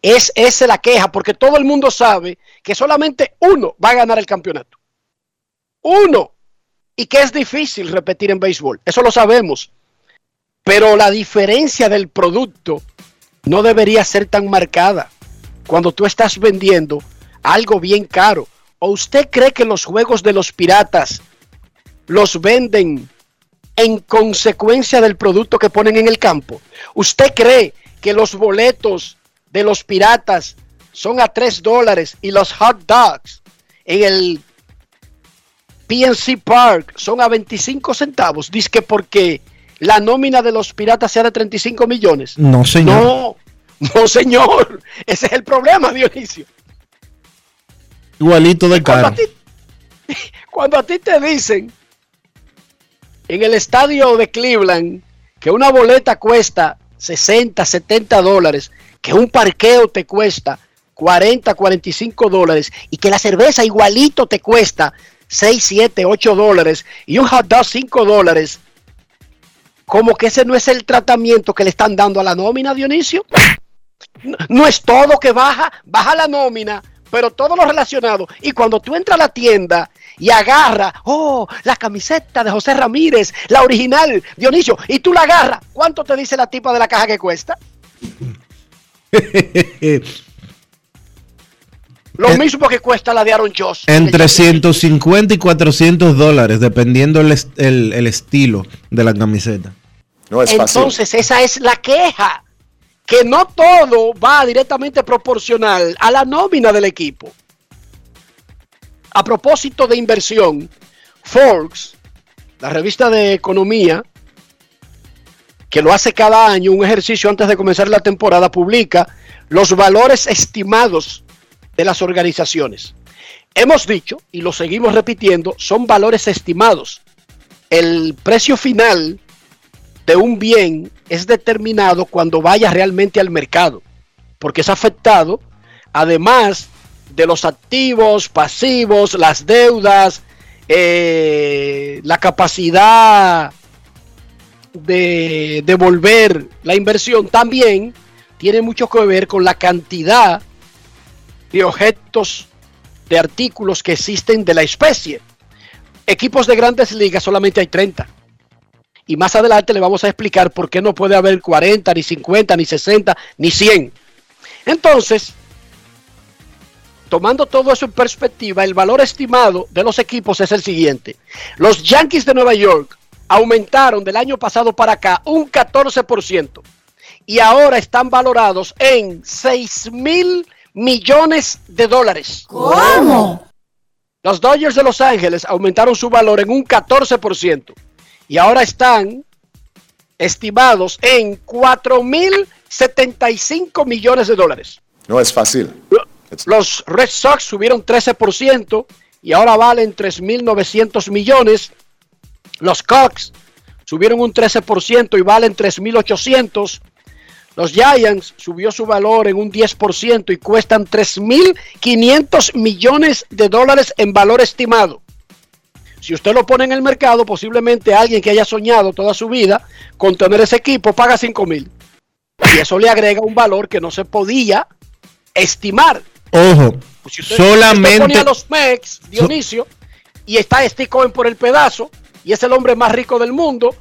Es esa la queja, porque todo el mundo sabe que solamente uno va a ganar el campeonato. Uno. Y que es difícil repetir en béisbol. Eso lo sabemos. Pero la diferencia del producto no debería ser tan marcada cuando tú estás vendiendo algo bien caro. ¿O usted cree que los juegos de los piratas los venden en consecuencia del producto que ponen en el campo? ¿Usted cree que los boletos de los piratas son a 3 dólares y los hot dogs en el PNC Park son a 25 centavos? Dice que porque la nómina de los piratas sea de 35 millones. No, señor. No, no, señor. Ese es el problema, Dionisio. Igualito de Cuando a, caro. ti, cuando a ti te dicen en el estadio de Cleveland que una boleta cuesta 60, 70 dólares, que un parqueo te cuesta 40, 45 dólares y que la cerveza igualito te cuesta 6, 7, 8 dólares y un hot dog 5 dólares, como que ese no es el tratamiento que le están dando a la nómina, Dionisio. No, no es todo que baja, baja la nómina, pero todo lo relacionado. Y cuando tú entras a la tienda y agarras, oh, la camiseta de José Ramírez, la original, Dionisio, y tú la agarras, ¿cuánto te dice la tipa de la caja que cuesta? Lo mismo que cuesta la de Aaron Josh. Entre 150 y 400 dólares, dependiendo el, el- el estilo de la camiseta. No es fácil. Entonces, esa es la queja. Que no todo va directamente proporcional a la nómina del equipo. A propósito de inversión, Forbes, la revista de economía, que lo hace cada año, un ejercicio antes de comenzar la temporada, publica los valores estimados de las organizaciones. Hemos dicho, y lo seguimos repitiendo, son valores estimados. El precio final de un bien es determinado cuando vaya realmente al mercado, porque es afectado, además de los activos, pasivos, las deudas, eh, la capacidad de devolver la inversión, también tiene mucho que ver con la cantidad de objetos, de artículos que existen de la especie. Equipos de grandes ligas solamente hay 30. Y más adelante le vamos a explicar por qué no puede haber 40, ni 50, ni 60, ni 100. Entonces, tomando todo eso en perspectiva, el valor estimado de los equipos es el siguiente. Los Yankees de Nueva York aumentaron del año pasado para acá un 14% y ahora están valorados en 6 mil millones de dólares. ¿Cómo? Los Dodgers de Los Ángeles aumentaron su valor en un 14% y ahora están estimados en 4 mil 75 millones de dólares. No es fácil. Los Red Sox subieron 13% y ahora valen 3.900 millones. Los Cubs subieron un 13% y valen 3.800. Los Giants subió su valor en un 10% y cuestan 3.500 millones de dólares en valor estimado. Si usted lo pone en el mercado, posiblemente alguien que haya soñado toda su vida con tener ese equipo paga 5.000. Y eso le agrega un valor que no se podía estimar. Ojo, Si usted, si usted solamente. pone a los Mex, Dionisio, y está Steve Cohen por el pedazo, y es el hombre más rico del mundo,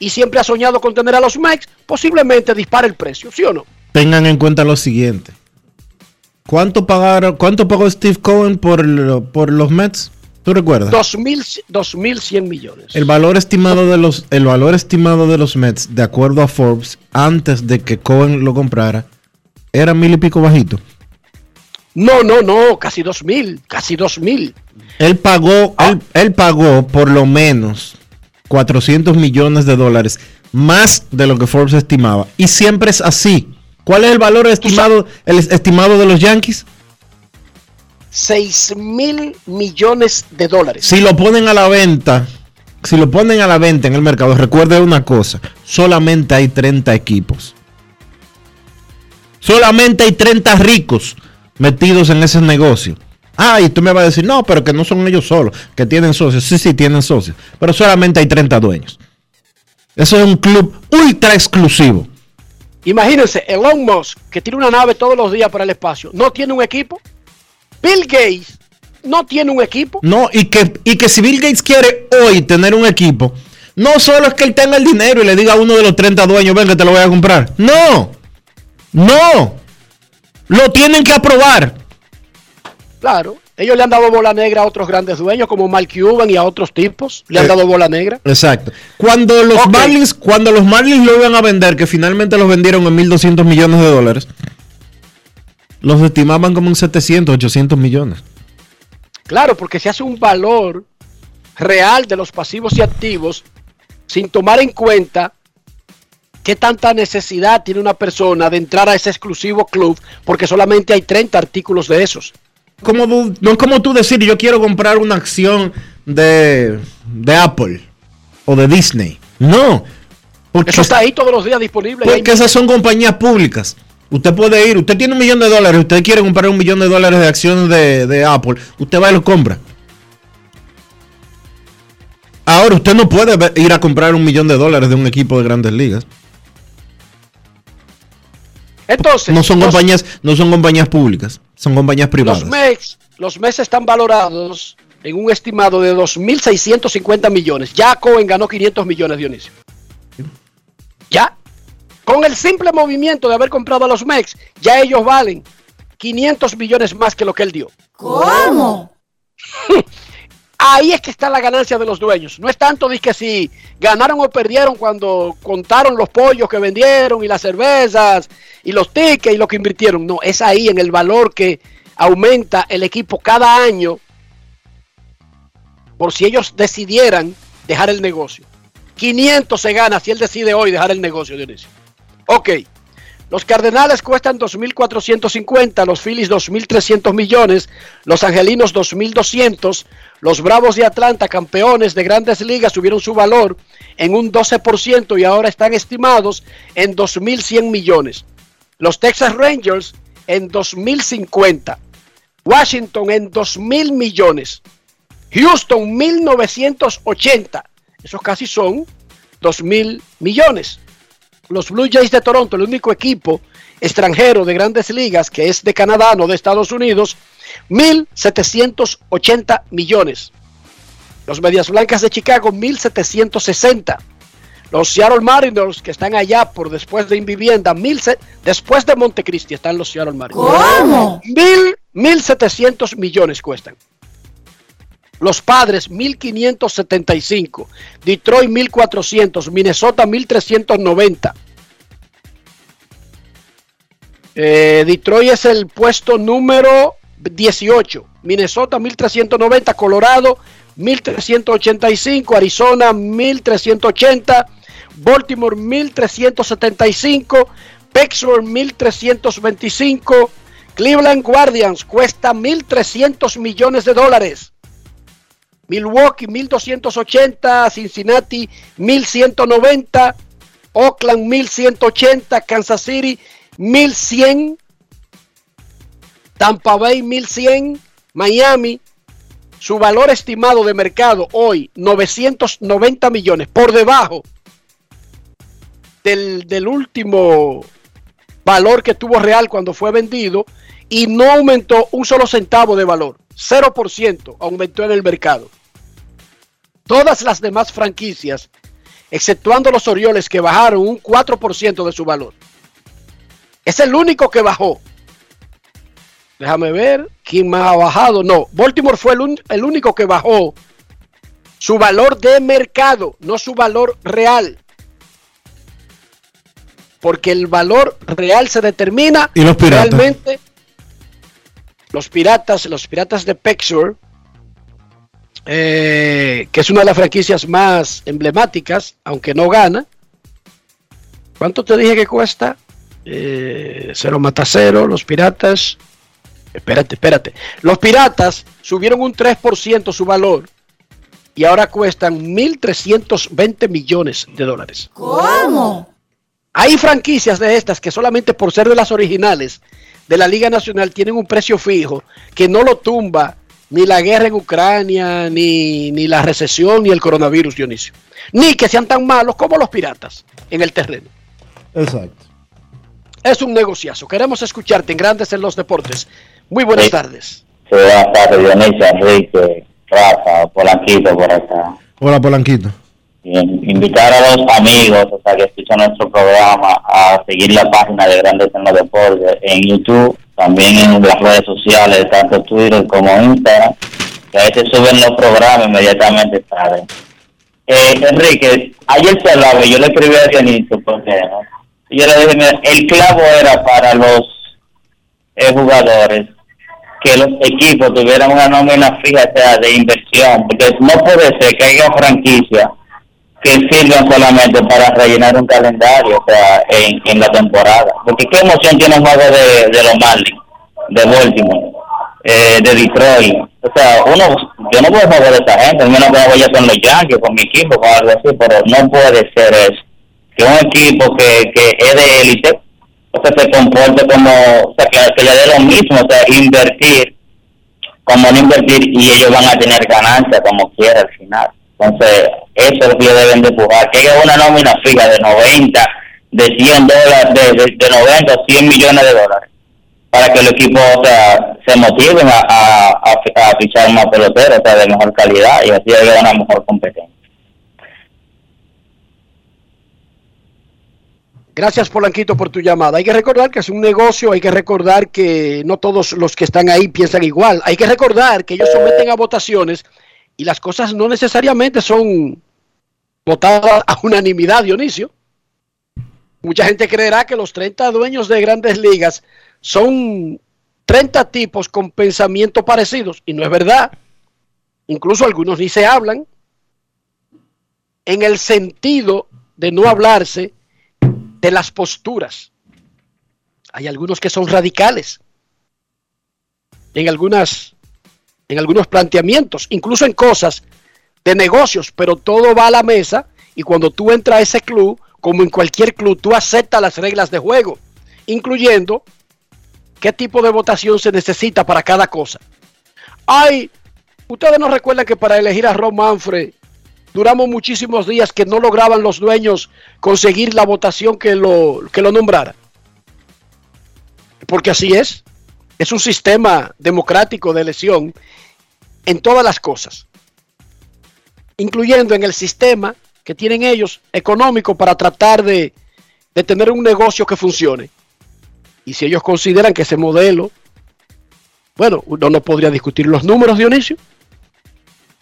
y siempre ha soñado con tener a los Mex, posiblemente dispare el precio, ¿sí o no? Tengan en cuenta lo siguiente. ¿Cuánto pagaron, cuánto pagó Steve Cohen por, por los Mets? ¿Tú recuerdas? 2.000 2.100 millones. El valor estimado de los el valor estimado de los Mets, de acuerdo a Forbes, antes de que Cohen lo comprara, era mil y pico bajito. No, no, no, casi 2.000, casi 2.000. Él pagó, él, él pagó por lo menos 400 millones de dólares más de lo que Forbes estimaba. Y siempre es así. ¿Cuál es el valor estimado, el estimado de los Yankees? 6 mil millones de dólares. Si lo ponen a la venta, si lo ponen a la venta en el mercado, recuerde una cosa, solamente hay 30 equipos. Solamente hay 30 ricos metidos en ese negocio. Ah, y tú me vas a decir, no, pero que no son ellos solos, que tienen socios. Sí, sí, tienen socios. Pero solamente hay 30 dueños. Eso es un club ultra exclusivo. Imagínense, Elon Musk, que tiene una nave todos los días para el espacio, no tiene un equipo. Bill Gates no tiene un equipo. No, y que, y que si Bill Gates quiere hoy tener un equipo, no solo es que él tenga el dinero y le diga a uno de los 30 dueños, ven que te lo voy a comprar. No, no, lo tienen que aprobar. Claro, Ellos le han dado bola negra a otros grandes dueños como Mark Cuban y a otros tipos. Le han Eh, dado bola negra. Exacto. Cuando los. Marlins, cuando los Marlins lo iban a vender, que finalmente los vendieron en 1.200 millones de dólares, los estimaban como en 700, 800 millones. Claro, porque se hace un valor real de los pasivos y activos sin tomar en cuenta qué tanta necesidad tiene una persona de entrar a ese exclusivo club porque solamente hay 30 artículos de esos. Como no es como tú decir, yo quiero comprar una acción de, de Apple o de Disney. No. Porque, Eso está ahí todos los días disponible. porque esas son compañías públicas. Usted puede ir, usted tiene un millón de dólares, usted quiere comprar un millón de dólares de acciones de, de Apple, usted va y lo compra. Ahora, usted no puede ir a comprar un millón de dólares de un equipo de grandes ligas. Entonces, No son los- compañías, no son compañías públicas, son compañías privadas. Los MEX, los MEX están valorados en un estimado de 2.650 millones. Ya Cohen ganó 500 millones, Dionisio. Ya. Con el simple movimiento de haber comprado a los MEX, ya ellos valen 500 millones más que lo que él dio. ¿Cómo? Ahí es que está la ganancia de los dueños. No es tanto de que si ganaron o perdieron cuando contaron los pollos que vendieron y las cervezas y los tickets y lo que invirtieron. No, es ahí en el valor que aumenta el equipo cada año por si ellos decidieran dejar el negocio. 500 se gana si él decide hoy dejar el negocio, Dionisio. Ok. Los Cardenales cuestan 2.450, los Phillies 2.300 millones, los Angelinos 2.200, los Bravos de Atlanta, campeones de grandes ligas, subieron su valor en un 12% y ahora están estimados en 2.100 millones. Los Texas Rangers en 2.050, Washington en 2.000 millones, Houston 1.980, esos casi son 2.000 millones. Los Blue Jays de Toronto, el único equipo extranjero de grandes ligas que es de Canadá, no de Estados Unidos, 1.780 millones. Los Medias Blancas de Chicago, 1.760. Los Seattle Mariners, que están allá por después de Invivienda, mil después de Montecristi están los Seattle Mariners. ¿Cómo? Mil, 1.700 millones cuestan. Los Padres, 1.575. Detroit, 1.400. Minnesota, 1.390. Eh, Detroit es el puesto número 18. Minnesota, 1.390. Colorado, 1.385. Arizona, 1.380. Baltimore, 1.375. Pittsburgh, 1.325. Cleveland Guardians cuesta 1.300 millones de dólares. Milwaukee 1280, Cincinnati 1190, Oakland 1180, Kansas City 1100, Tampa Bay 1100, Miami, su valor estimado de mercado hoy 990 millones, por debajo del, del último valor que tuvo real cuando fue vendido y no aumentó un solo centavo de valor. 0% aumentó en el mercado. Todas las demás franquicias, exceptuando los Orioles que bajaron un 4% de su valor. Es el único que bajó. Déjame ver quién más ha bajado. No, Baltimore fue el, un- el único que bajó su valor de mercado, no su valor real. Porque el valor real se determina ¿Y los piratas? realmente. Los piratas, los piratas de Pexor, eh, que es una de las franquicias más emblemáticas, aunque no gana. ¿Cuánto te dije que cuesta? Eh, cero mata cero, los piratas. Espérate, espérate. Los piratas subieron un 3% su valor y ahora cuestan 1.320 millones de dólares. ¿Cómo? Hay franquicias de estas que solamente por ser de las originales de la Liga Nacional tienen un precio fijo que no lo tumba ni la guerra en Ucrania, ni, ni la recesión, ni el coronavirus, Dionisio. Ni que sean tan malos como los piratas en el terreno. Exacto. Es un negociazo. Queremos escucharte en Grandes en los Deportes. Muy buenas Sí. tardes. Sí, buenas tardes, Dionisio, Enrique, Rafa, Polanquito por acá. Hola, Polanquito. Bien, invitar a los amigos, o sea, que escuchan nuestro programa a seguir la página de Grandes en los Deportes en YouTube, también en las redes sociales, tanto Twitter como Instagram, que a veces suben los programas inmediatamente tarde. Eh, Enrique, ayer se hablaba, yo le escribí a Dionisio, porque ¿no? Yo le dije, el clavo era para los eh, jugadores que los equipos tuvieran una nómina fija de inversión, porque no puede ser que haya franquicias que sirvan solamente para rellenar un calendario, o sea, en, en la temporada. Porque qué emoción tiene un juego de, de los Marlins, de Baltimore, eh, de Detroit. O sea, uno, yo no puedo jugar de esa gente, al menos que vaya con los Yankees, con mi equipo, con algo así, pero no puede ser eso. Que un equipo que, que es de élite, o sea, se comporte como, o sea, que, que le dé lo mismo, o sea, invertir como no invertir y ellos van a tener ganancia como quiera al final. Entonces, eso es lo que deben de empujar, que haya una nómina fija de 90, de 100 dólares, de, de, de 90 o 100 millones de dólares, para que el equipo se motiven a, a, a, a fichar más peloteros, o sea, de mejor calidad y así haya una mejor competencia. Gracias, Polanquito, por tu llamada. Hay que recordar que es un negocio, hay que recordar que no todos los que están ahí piensan igual. Hay que recordar que ellos someten a votaciones y las cosas no necesariamente son votadas a unanimidad, Dionisio. Mucha gente creerá que los 30 dueños de grandes ligas son 30 tipos con pensamientos parecidos y no es verdad. Incluso algunos ni se hablan en el sentido de no hablarse de las posturas. Hay algunos que son radicales en algunas en algunos planteamientos, incluso en cosas de negocios, pero todo va a la mesa y cuando tú entras a ese club, como en cualquier club, tú aceptas las reglas de juego, incluyendo qué tipo de votación se necesita para cada cosa. Ay, ustedes no recuerdan que para elegir a Ron Manfred duramos muchísimos días que no lograban los dueños conseguir la votación que lo, que lo nombrara. Porque así es. Es un sistema democrático de elección en todas las cosas, incluyendo en el sistema que tienen ellos económico para tratar de, de tener un negocio que funcione. Y si ellos consideran que ese modelo, bueno, uno no podría discutir los números, Dionisio.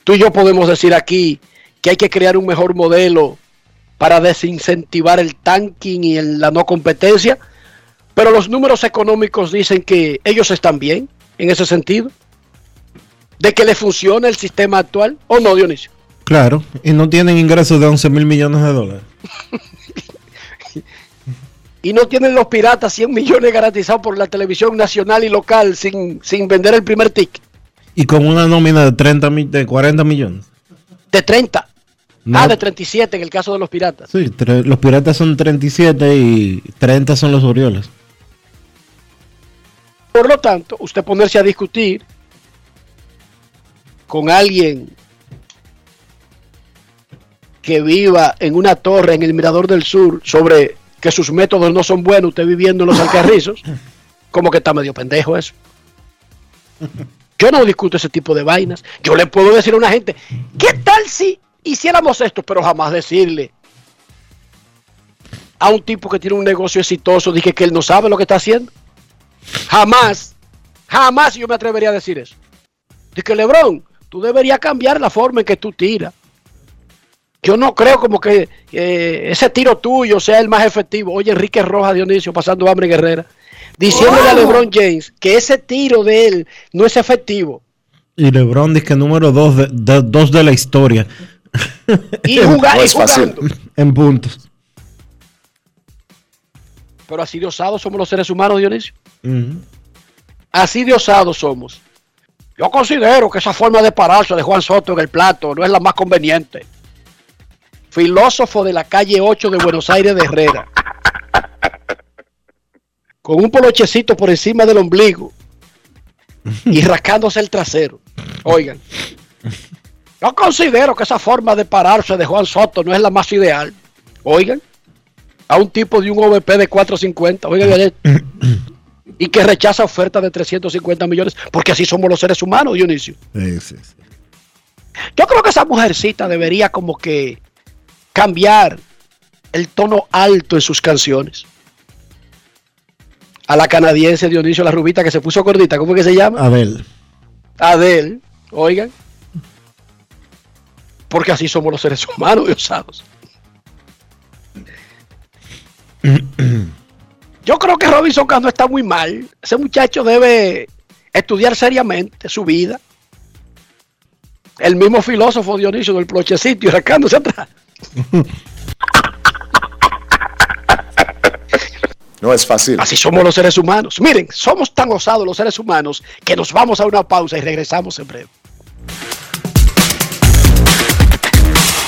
Tú y yo podemos decir aquí que hay que crear un mejor modelo para desincentivar el tanking y la no competencia, pero los números económicos dicen que ellos están bien en ese sentido, de que le funciona el sistema actual, ¿o no, Dionisio? Claro, y no tienen ingresos de 11 mil millones de dólares. Y no tienen los piratas 100 millones garantizados por la televisión nacional y local sin, sin vender el primer ticket, Y con una nómina de 30 mi- de 40 millones. de 30. No. Ah, de 37 en el caso de los piratas. Sí, los piratas son 37 y 30 son los Orioles. Por lo tanto, usted ponerse a discutir con alguien que viva en una torre en el Mirador del Sur sobre que sus métodos no son buenos, usted viviendo en los alcarrizos, como que está medio pendejo eso. Yo no discuto ese tipo de vainas. Yo le puedo decir a una gente, ¿qué tal si hiciéramos esto? Pero jamás decirle a un tipo que tiene un negocio exitoso, dije que él no sabe lo que está haciendo. Jamás, jamás yo me atrevería a decir eso. De que Lebron, tú deberías cambiar la forma en que tú tiras. Yo no creo como que eh, ese tiro tuyo sea el más efectivo. Oye, Enrique Rojas, Dionisio, pasando hambre en Guerrera, diciéndole a LeBron James que ese tiro de él no es efectivo. Y LeBron dice que número 2 de, de- dos de la historia. Y, jugar, y jugando. En puntos. Pero así de osados somos los seres humanos, Dionisio. Así de osados somos. Yo considero que esa forma de pararse de Juan Soto en el plato no es la más conveniente. Filósofo de la calle 8 de Buenos Aires de Herrera. Con un polochecito por encima del ombligo y rascándose el trasero. Oigan. Yo considero que esa forma de pararse de Juan Soto no es la más ideal. Oigan. A un tipo de un OVP de 450. Oigan. Y que rechaza ofertas de 350 millones, porque así somos los seres humanos, Dionisio. Sí, sí, sí. Yo creo que esa mujercita debería como que cambiar el tono alto en sus canciones. a la canadiense Dionisio La Rubita que se puso gordita, ¿cómo es que se llama? Abel. Adel, oigan. Porque así somos los seres humanos, diosados. Yo creo que Robinson Cano está muy mal. Ese muchacho debe estudiar seriamente su vida. El mismo filósofo Dionisio del Plochecito y arrancándose atrás. No es fácil. Así somos los seres humanos. Miren, somos tan osados los seres humanos que nos vamos a una pausa y regresamos en breve.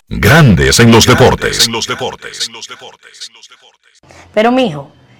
Grandes en los deportes. En los deportes. Pero mijo,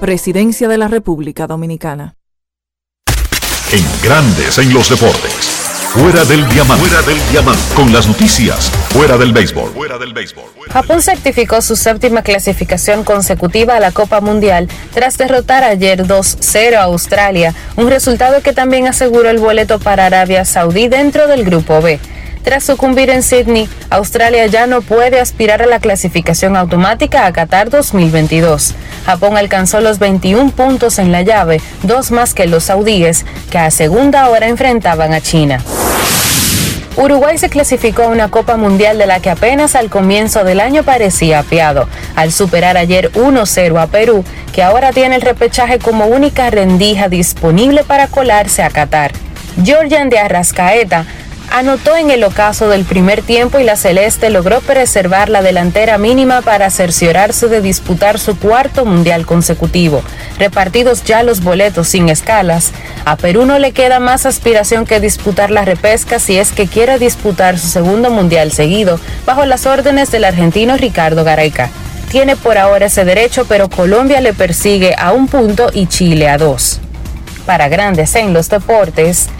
Presidencia de la República Dominicana. En Grandes en los deportes. Fuera del diamante. Fuera del diamante. Con las noticias. Fuera del béisbol. Fuera del béisbol. Japón certificó su séptima clasificación consecutiva a la Copa Mundial tras derrotar ayer 2-0 a Australia, un resultado que también aseguró el boleto para Arabia Saudí dentro del Grupo B. Tras sucumbir en Sydney, Australia ya no puede aspirar a la clasificación automática a Qatar 2022. Japón alcanzó los 21 puntos en la llave, dos más que los saudíes, que a segunda hora enfrentaban a China. Uruguay se clasificó a una Copa Mundial de la que apenas al comienzo del año parecía apiado, al superar ayer 1-0 a Perú, que ahora tiene el repechaje como única rendija disponible para colarse a Qatar. Georgian de Arrascaeta anotó en el ocaso del primer tiempo y la Celeste logró preservar la delantera mínima para cerciorarse de disputar su cuarto mundial consecutivo. Repartidos ya los boletos sin escalas, a Perú no le queda más aspiración que disputar la repesca si es que quiere disputar su segundo mundial seguido bajo las órdenes del argentino Ricardo Gareca. Tiene por ahora ese derecho, pero Colombia le persigue a un punto y Chile a dos. Para grandes en los deportes,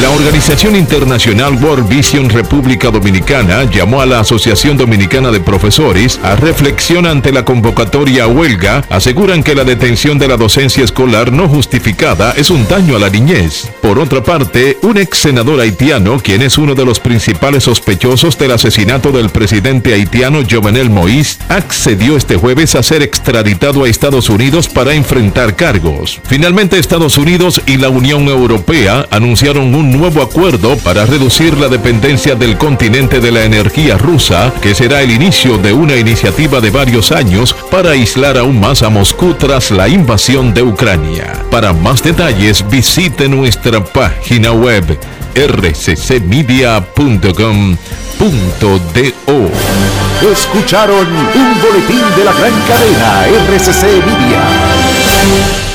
La organización internacional World Vision República Dominicana llamó a la Asociación Dominicana de Profesores a reflexión ante la convocatoria a huelga. Aseguran que la detención de la docencia escolar no justificada es un daño a la niñez. Por otra parte, un ex senador haitiano, quien es uno de los principales sospechosos del asesinato del presidente haitiano Jovenel Moïse, accedió este jueves a ser extraditado a Estados Unidos para enfrentar cargos. Finalmente, Estados Unidos y la Unión Europea anunciaron un nuevo acuerdo para reducir la dependencia del continente de la energía rusa, que será el inicio de una iniciativa de varios años para aislar aún más a Moscú tras la invasión de Ucrania. Para más detalles visite nuestra página web rccmedia.com.do. Escucharon un boletín de la gran cadena RCC Media.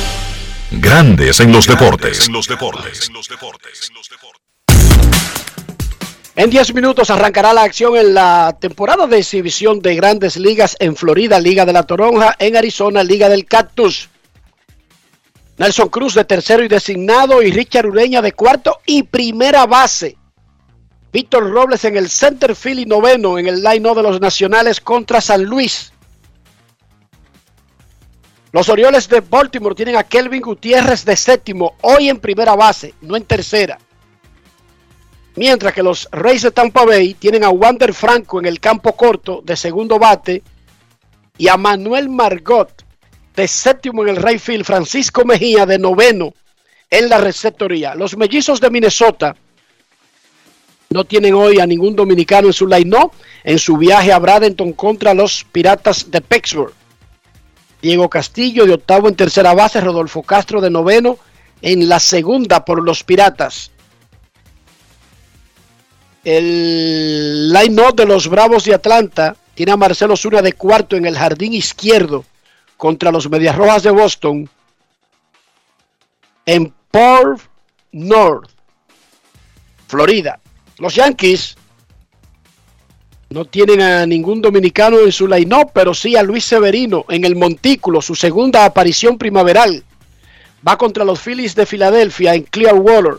Grandes en los deportes. En 10 minutos arrancará la acción en la temporada de exhibición de grandes ligas en Florida, Liga de la Toronja, en Arizona, Liga del Cactus. Nelson Cruz de tercero y designado y Richard Ureña de cuarto y primera base. Víctor Robles en el center field y noveno en el line de los nacionales contra San Luis. Los Orioles de Baltimore tienen a Kelvin Gutiérrez de séptimo, hoy en primera base, no en tercera. Mientras que los Reyes de Tampa Bay tienen a Wander Franco en el campo corto de segundo bate y a Manuel Margot de séptimo en el right field, Francisco Mejía de noveno en la receptoría. Los mellizos de Minnesota no tienen hoy a ningún dominicano en su line, no, en su viaje a Bradenton contra los Piratas de Pittsburgh. Diego Castillo de octavo en tercera base, Rodolfo Castro de noveno en la segunda por los Piratas. El line-up de los Bravos de Atlanta tiene a Marcelo Zuna de cuarto en el jardín izquierdo contra los Medias Rojas de Boston en Port North, Florida. Los Yankees no tienen a ningún dominicano en su line pero sí a Luis Severino en el Montículo, su segunda aparición primaveral. Va contra los Phillies de Filadelfia en Clearwater,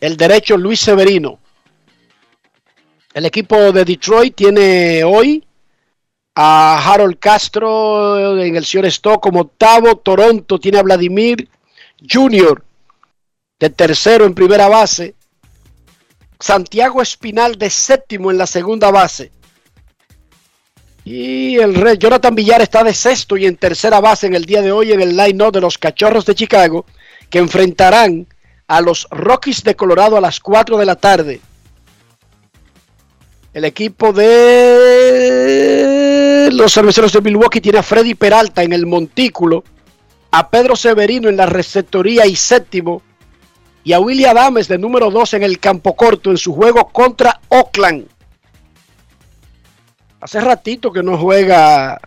el derecho Luis Severino. El equipo de Detroit tiene hoy a Harold Castro en el Stock como octavo. Toronto tiene a Vladimir Jr. de tercero en primera base. Santiago Espinal de séptimo en la segunda base. Y el rey Jonathan Villar está de sexto y en tercera base en el día de hoy en el line-up de los Cachorros de Chicago que enfrentarán a los Rockies de Colorado a las 4 de la tarde. El equipo de los cerveceros de Milwaukee tiene a Freddy Peralta en el montículo, a Pedro Severino en la receptoría y séptimo, y a Willy Adames de número 2 en el campo corto en su juego contra Oakland. Hace ratito que no juega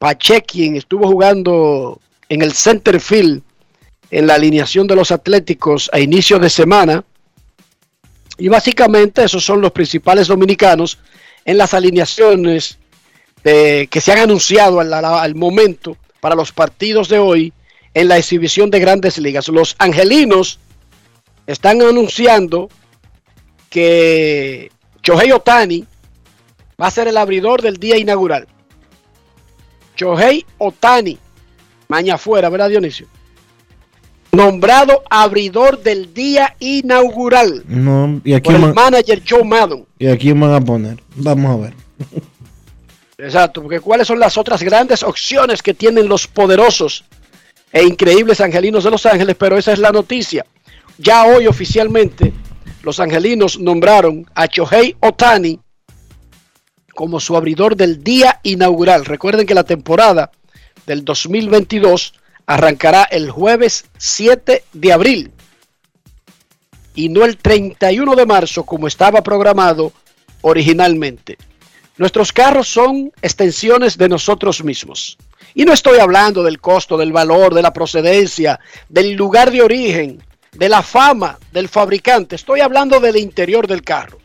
Pachequien, estuvo jugando en el center field en la alineación de los Atléticos a inicio de semana y básicamente esos son los principales dominicanos en las alineaciones que se han anunciado al, al momento para los partidos de hoy en la exhibición de grandes ligas. Los angelinos están anunciando que Chohei Otani va a ser el abridor del día inaugural. Chohei Otani, mañana afuera, ¿verdad Dionisio? nombrado abridor del día inaugural No, y aquí, por el man- manager Joe Maddon. y aquí van a poner. Vamos a ver. Exacto, porque cuáles son las otras grandes opciones que tienen los poderosos e increíbles angelinos de Los Ángeles, pero esa es la noticia. Ya hoy oficialmente los angelinos nombraron a Shohei Otani como su abridor del día inaugural. Recuerden que la temporada del 2022 arrancará el jueves 7 de abril y no el 31 de marzo como estaba programado originalmente. Nuestros carros son extensiones de nosotros mismos. Y no estoy hablando del costo, del valor, de la procedencia, del lugar de origen, de la fama del fabricante. Estoy hablando del interior del carro.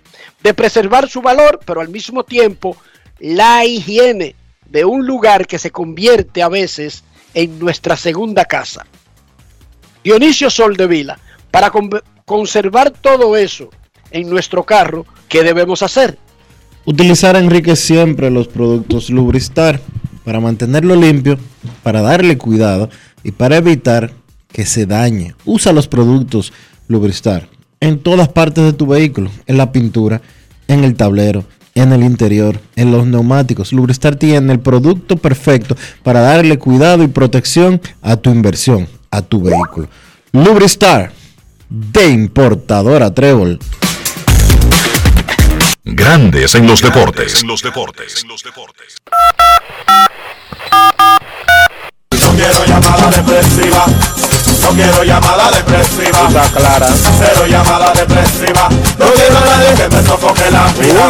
De preservar su valor, pero al mismo tiempo la higiene de un lugar que se convierte a veces en nuestra segunda casa. Dionisio Soldevila, para con- conservar todo eso en nuestro carro, ¿qué debemos hacer? Utilizar, Enrique, siempre los productos Lubristar para mantenerlo limpio, para darle cuidado y para evitar que se dañe. Usa los productos Lubristar en todas partes de tu vehículo, en la pintura, en el tablero, en el interior, en los neumáticos. Lubristar tiene el producto perfecto para darle cuidado y protección a tu inversión, a tu vehículo. Lubristar de importadora Trébol. Grandes en los deportes. En los deportes. No quiero llamada depresiva. No quiero llamada depresiva. Está clara. Cero llamada depresiva. No quiero a nadie que me sofoque la vida.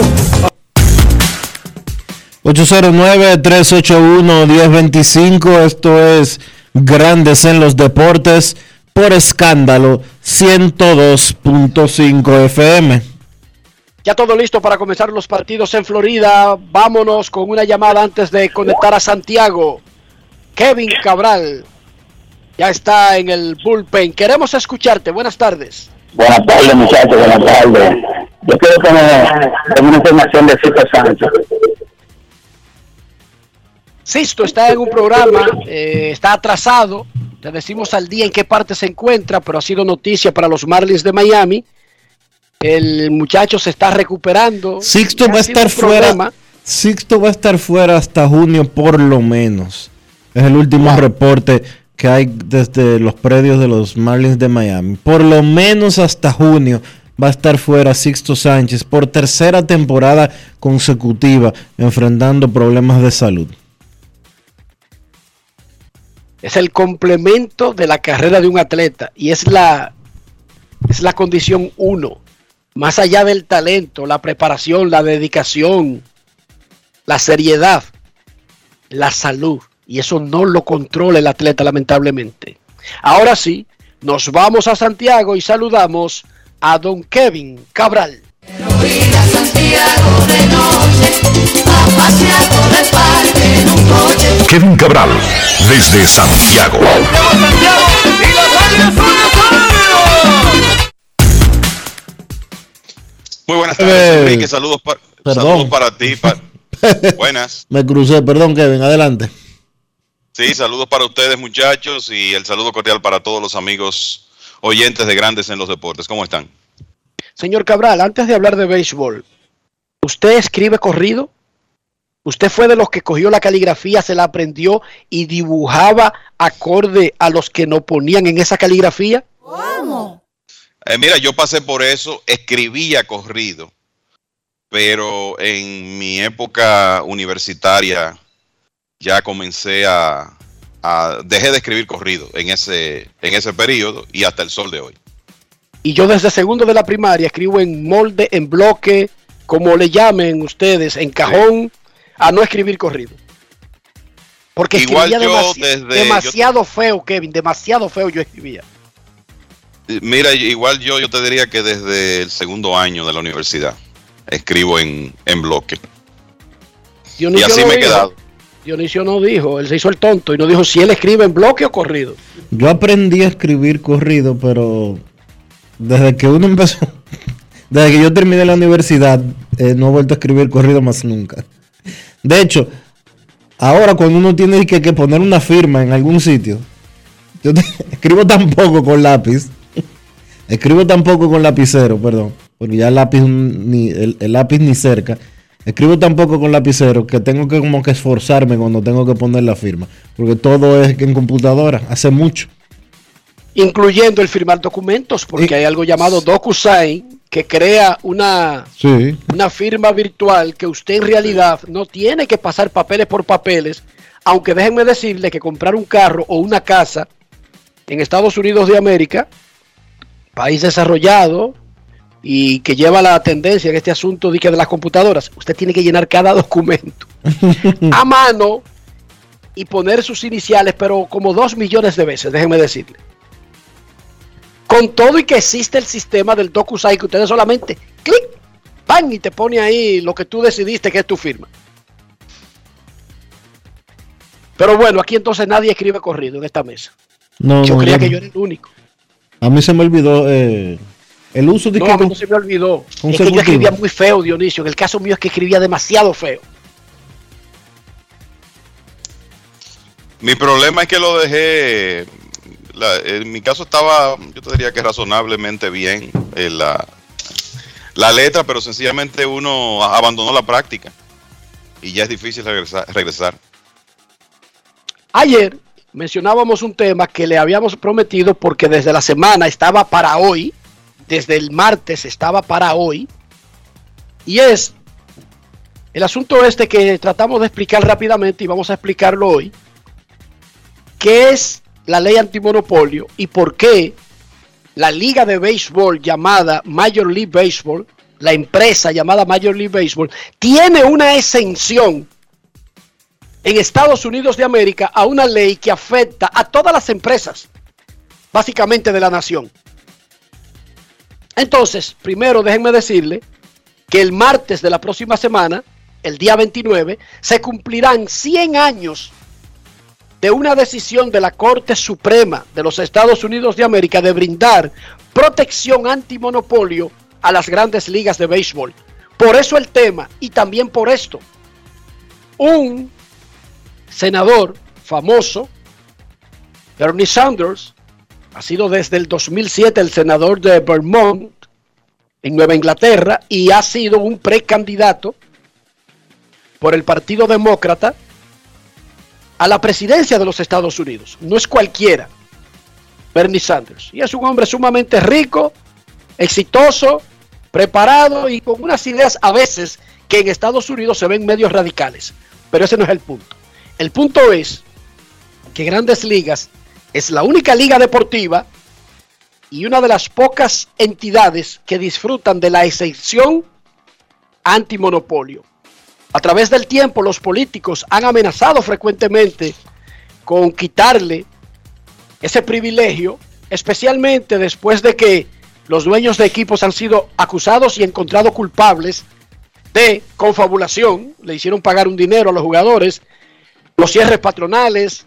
809-381-1025. Esto es Grandes en los Deportes por escándalo 102.5 FM. Ya todo listo para comenzar los partidos en Florida. Vámonos con una llamada antes de conectar a Santiago. Kevin Cabral ya está en el bullpen. Queremos escucharte. Buenas tardes. Buenas tardes, muchachos, buenas tardes. Yo quiero tener una información de Cito Sánchez. Sisto está en un programa, eh, está atrasado. Te decimos al día en qué parte se encuentra, pero ha sido noticia para los Marlins de Miami. El muchacho se está recuperando. Sixto va a estar fuera. Sixto va a estar fuera hasta junio por lo menos. Es el último reporte que hay desde los predios de los Marlins de Miami. Por lo menos hasta junio va a estar fuera Sixto Sánchez por tercera temporada consecutiva enfrentando problemas de salud. Es el complemento de la carrera de un atleta y es la, es la condición uno. Más allá del talento, la preparación, la dedicación, la seriedad, la salud. Y eso no lo controla el atleta, lamentablemente. Ahora sí, nos vamos a Santiago y saludamos a don Kevin Cabral. Kevin Cabral, desde Santiago. Muy buenas tardes, Enrique. Saludos, pa- perdón. saludos para ti. pa- buenas. Me crucé, perdón Kevin, adelante. Sí, saludos para ustedes, muchachos, y el saludo cordial para todos los amigos oyentes de Grandes en los Deportes. ¿Cómo están? Señor Cabral, antes de hablar de béisbol, ¿usted escribe corrido? ¿Usted fue de los que cogió la caligrafía, se la aprendió y dibujaba acorde a los que nos ponían en esa caligrafía? Eh, mira, yo pasé por eso, escribía corrido, pero en mi época universitaria ya comencé a, a- dejé de escribir corrido en ese en ese periodo y hasta el sol de hoy. Y yo desde segundo de la primaria escribo en molde, en bloque, como le llamen ustedes, en cajón, a no escribir corrido. Porque Igual escribía yo demasi- desde- demasiado feo, Kevin, demasiado feo yo escribía. Eh, Mira, igual yo, yo te diría que desde el segundo año de la universidad escribo en, en bloque. Y así no me he quedado. Dionisio no dijo, él se hizo el tonto y no dijo si él escribe en bloque o corrido. Yo aprendí a escribir corrido, pero desde que uno empezó, desde que yo terminé la universidad, eh, no he vuelto a escribir corrido más nunca. De hecho, ahora cuando uno tiene que, poner una firma en algún sitio, Yo escribo tan poco con lápiz. Escribo tan poco con lapicero, perdón. Porque ya el lápiz ni cerca. Escribo tan poco con lapicero que tengo que como que esforzarme cuando tengo que poner la firma. Porque todo es en computadora. Hace mucho. Incluyendo el firmar documentos, porque hay algo llamado DocuSign que crea una, Sí. una firma virtual que usted en realidad no tiene que pasar papeles por papeles, aunque déjenme decirle que comprar un carro o una casa en Estados Unidos de América, país desarrollado y que lleva la tendencia en este asunto de, que de las computadoras, usted tiene que llenar cada documento a mano y poner sus iniciales, pero como dos millones de veces, déjenme decirle. Con todo y que existe el sistema del DocuSign, que ustedes solamente clic, pan y te pone ahí lo que tú decidiste que es tu firma. Pero bueno, aquí entonces nadie escribe corrido en esta mesa. No, yo no, creía que yo era el único. A mí se me olvidó eh, el uso de No, que con- no se me olvidó. Es que yo escribía muy feo, Dionisio. En el caso mío es que escribía demasiado feo. Mi problema es que lo dejé. la- en mi caso estaba, yo te diría que razonablemente bien eh, la, la letra, pero sencillamente uno abandonó la práctica y ya es difícil regresar. regresar. Ayer mencionábamos un tema que le habíamos prometido porque desde la semana estaba para hoy, desde el martes estaba para hoy, y es el asunto este que tratamos de explicar rápidamente y vamos a explicarlo hoy, qué es la ley antimonopolio y por qué la liga de béisbol llamada Major League Baseball, la empresa llamada Major League Baseball, tiene una exención en Estados Unidos de América a una ley que afecta a todas las empresas, básicamente de la nación. Entonces, primero déjenme decirle que el martes de la próxima semana, el día 29, se cumplirán 100 años de una decisión de la Corte Suprema de los Estados Unidos de América de brindar protección antimonopolio a las grandes ligas de béisbol. Por eso el tema y también por esto. Un senador famoso, Bernie Sanders, ha sido desde el 2007 el senador de Vermont en Nueva Inglaterra y ha sido un precandidato por el Partido Demócrata a la presidencia de los Estados Unidos. No es cualquiera, Bernie Sanders. Y es un hombre sumamente rico, exitoso, preparado y con unas ideas a veces que en Estados Unidos se ven medios radicales. Pero ese no es el punto. El punto es que Grandes Ligas es la única liga deportiva y una de las pocas entidades que disfrutan de la exención antimonopolio. A través del tiempo los políticos han amenazado frecuentemente con quitarle ese privilegio, especialmente después de que los dueños de equipos han sido acusados y encontrados culpables de confabulación, le hicieron pagar un dinero a los jugadores, los cierres patronales,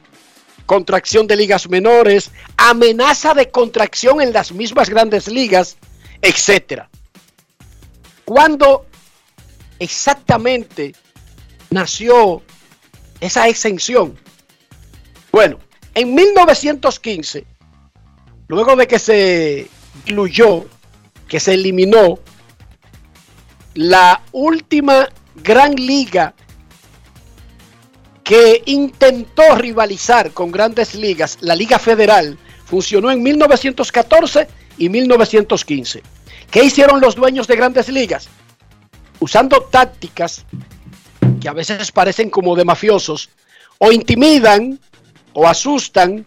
contracción de ligas menores, amenaza de contracción en las mismas grandes ligas, etcétera. ¿Cuándo exactamente nació esa exención? Bueno, en 1915, luego de que se incluyó, que se eliminó la última gran liga que intentó rivalizar con grandes ligas, la Liga Federal, funcionó en 1914 y 1915. ¿Qué hicieron los dueños de grandes ligas? Usando tácticas que a veces parecen como de mafiosos, o intimidan, o asustan,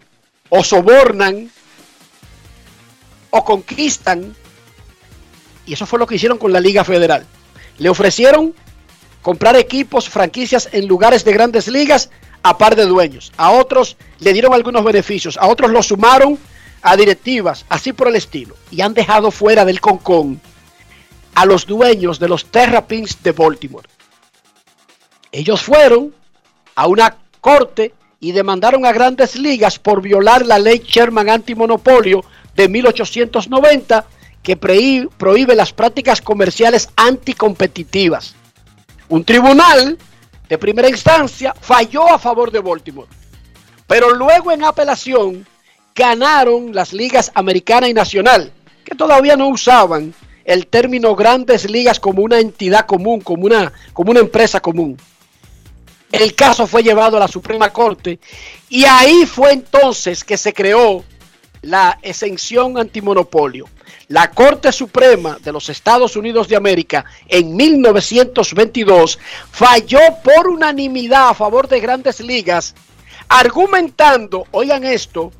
o sobornan, o conquistan. Y eso fue lo que hicieron con la Liga Federal. Le ofrecieron comprar equipos, franquicias en lugares de grandes ligas a par de dueños. A otros le dieron algunos beneficios, a otros los sumaron a directivas, así por el estilo. Y han dejado fuera del concón a los dueños de los Terrapins de Baltimore. Ellos fueron a una corte y demandaron a grandes ligas por violar la ley Sherman antimonopolio de 1890 que prohí- prohíbe las prácticas comerciales anticompetitivas. Un tribunal de primera instancia falló a favor de Baltimore, pero luego en apelación ganaron las ligas americana y nacional, que todavía no usaban el término grandes ligas como una entidad común, como una, como una empresa común. El caso fue llevado a la Suprema Corte y ahí fue entonces que se creó la exención antimonopolio. La Corte Suprema de los Estados Unidos de América en 1922 falló por unanimidad a favor de grandes ligas, argumentando, oigan esto,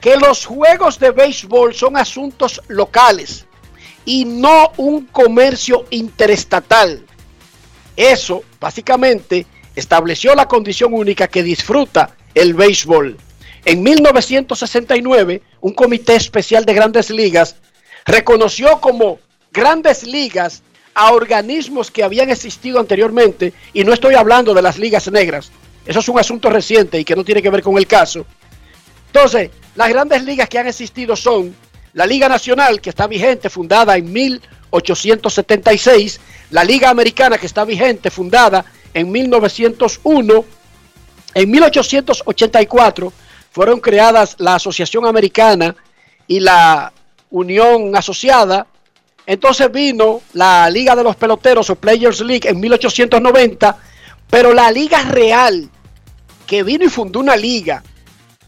que los juegos de béisbol son asuntos locales y no un comercio interestatal. Eso, básicamente, estableció la condición única que disfruta el béisbol. En 1969, un comité especial de grandes ligas reconoció como grandes ligas a organismos que habían existido anteriormente, y no estoy hablando de las ligas negras, eso es un asunto reciente y que no tiene que ver con el caso. Entonces, las grandes ligas que han existido son la Liga Nacional, que está vigente, fundada en 1876, la Liga Americana, que está vigente, fundada en 1901, en 1884 fueron creadas la Asociación Americana y la Unión Asociada. Entonces vino la Liga de los Peloteros o Players League en 1890, pero la Liga Real, que vino y fundó una liga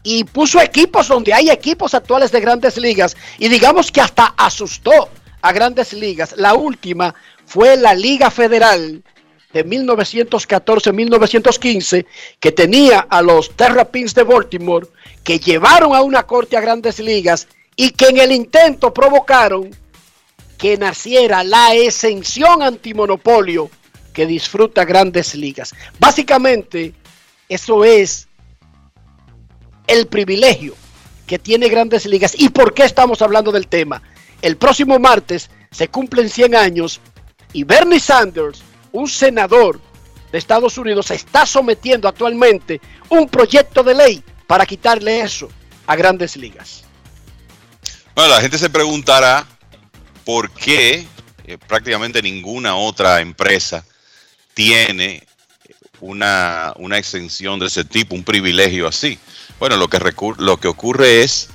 y puso equipos donde hay equipos actuales de grandes ligas y digamos que hasta asustó a grandes ligas. La última fue la Liga Federal de 1914-1915 que tenía a los Terrapins de Baltimore que llevaron a una corte a grandes ligas y que en el intento provocaron que naciera la exención antimonopolio que disfruta grandes ligas. Básicamente, eso es el privilegio que tiene grandes ligas. ¿Y por qué estamos hablando del tema? El próximo martes se cumplen 100 años y Bernie Sanders, un senador de Estados Unidos, está sometiendo actualmente un proyecto de ley para quitarle eso a grandes ligas. Bueno, la gente se preguntará por qué eh, prácticamente ninguna otra empresa tiene una, una, exención de ese tipo, un privilegio así. Bueno, lo que, lo que ocurre es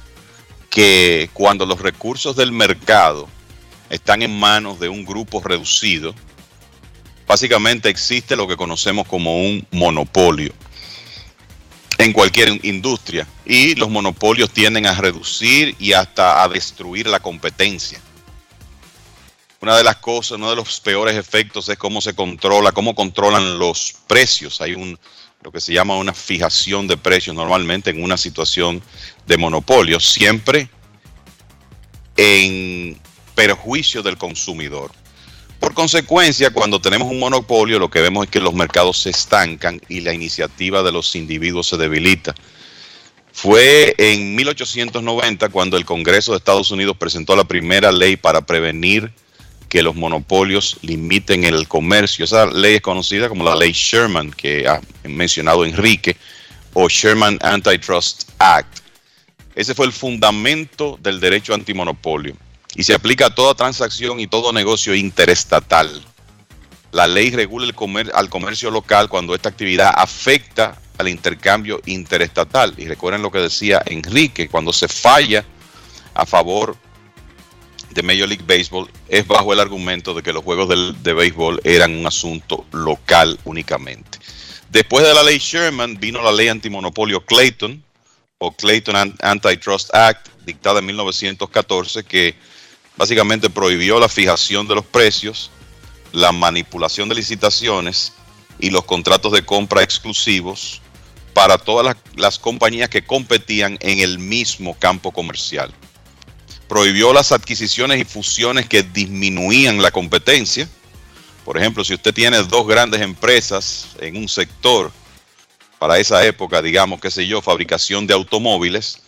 que cuando los recursos del mercado están en manos de un grupo reducido, básicamente existe lo que conocemos como un monopolio en cualquier industria y los monopolios tienden a reducir y hasta a destruir la competencia. Una de las cosas, uno de los peores efectos es cómo se controla, cómo controlan los precios. Hay un lo que se llama una fijación de precios normalmente en una situación de monopolio, siempre en perjuicio del consumidor. Por consecuencia, cuando tenemos un monopolio, lo que vemos es que los mercados se estancan y la iniciativa de los individuos se debilita. Fue en 1890 cuando el Congreso de Estados Unidos presentó la primera ley para prevenir que los monopolios limiten el comercio. Esa ley es conocida como la ley Sherman, que ha mencionado Enrique, o Sherman Antitrust Act. Ese fue el fundamento del derecho antimonopolio y se aplica a toda transacción y todo negocio interestatal. La ley regula el comer al comercio local cuando esta actividad afecta al intercambio interestatal. Y recuerden lo que decía Enrique, cuando se falla a favor de Major League Baseball es bajo el argumento de que los juegos de béisbol eran un asunto local únicamente. Después de la ley Sherman vino la ley antimonopolio Clayton o Clayton Antitrust Act, dictada en 1914, que básicamente prohibió la fijación de los precios, la manipulación de licitaciones y los contratos de compra exclusivos para todas las, compañías que competían en el mismo campo comercial. Prohibió las adquisiciones y fusiones que disminuían la competencia. Por ejemplo, si usted tiene dos grandes empresas en un sector, para esa época, digamos, qué sé yo, fabricación de automóviles,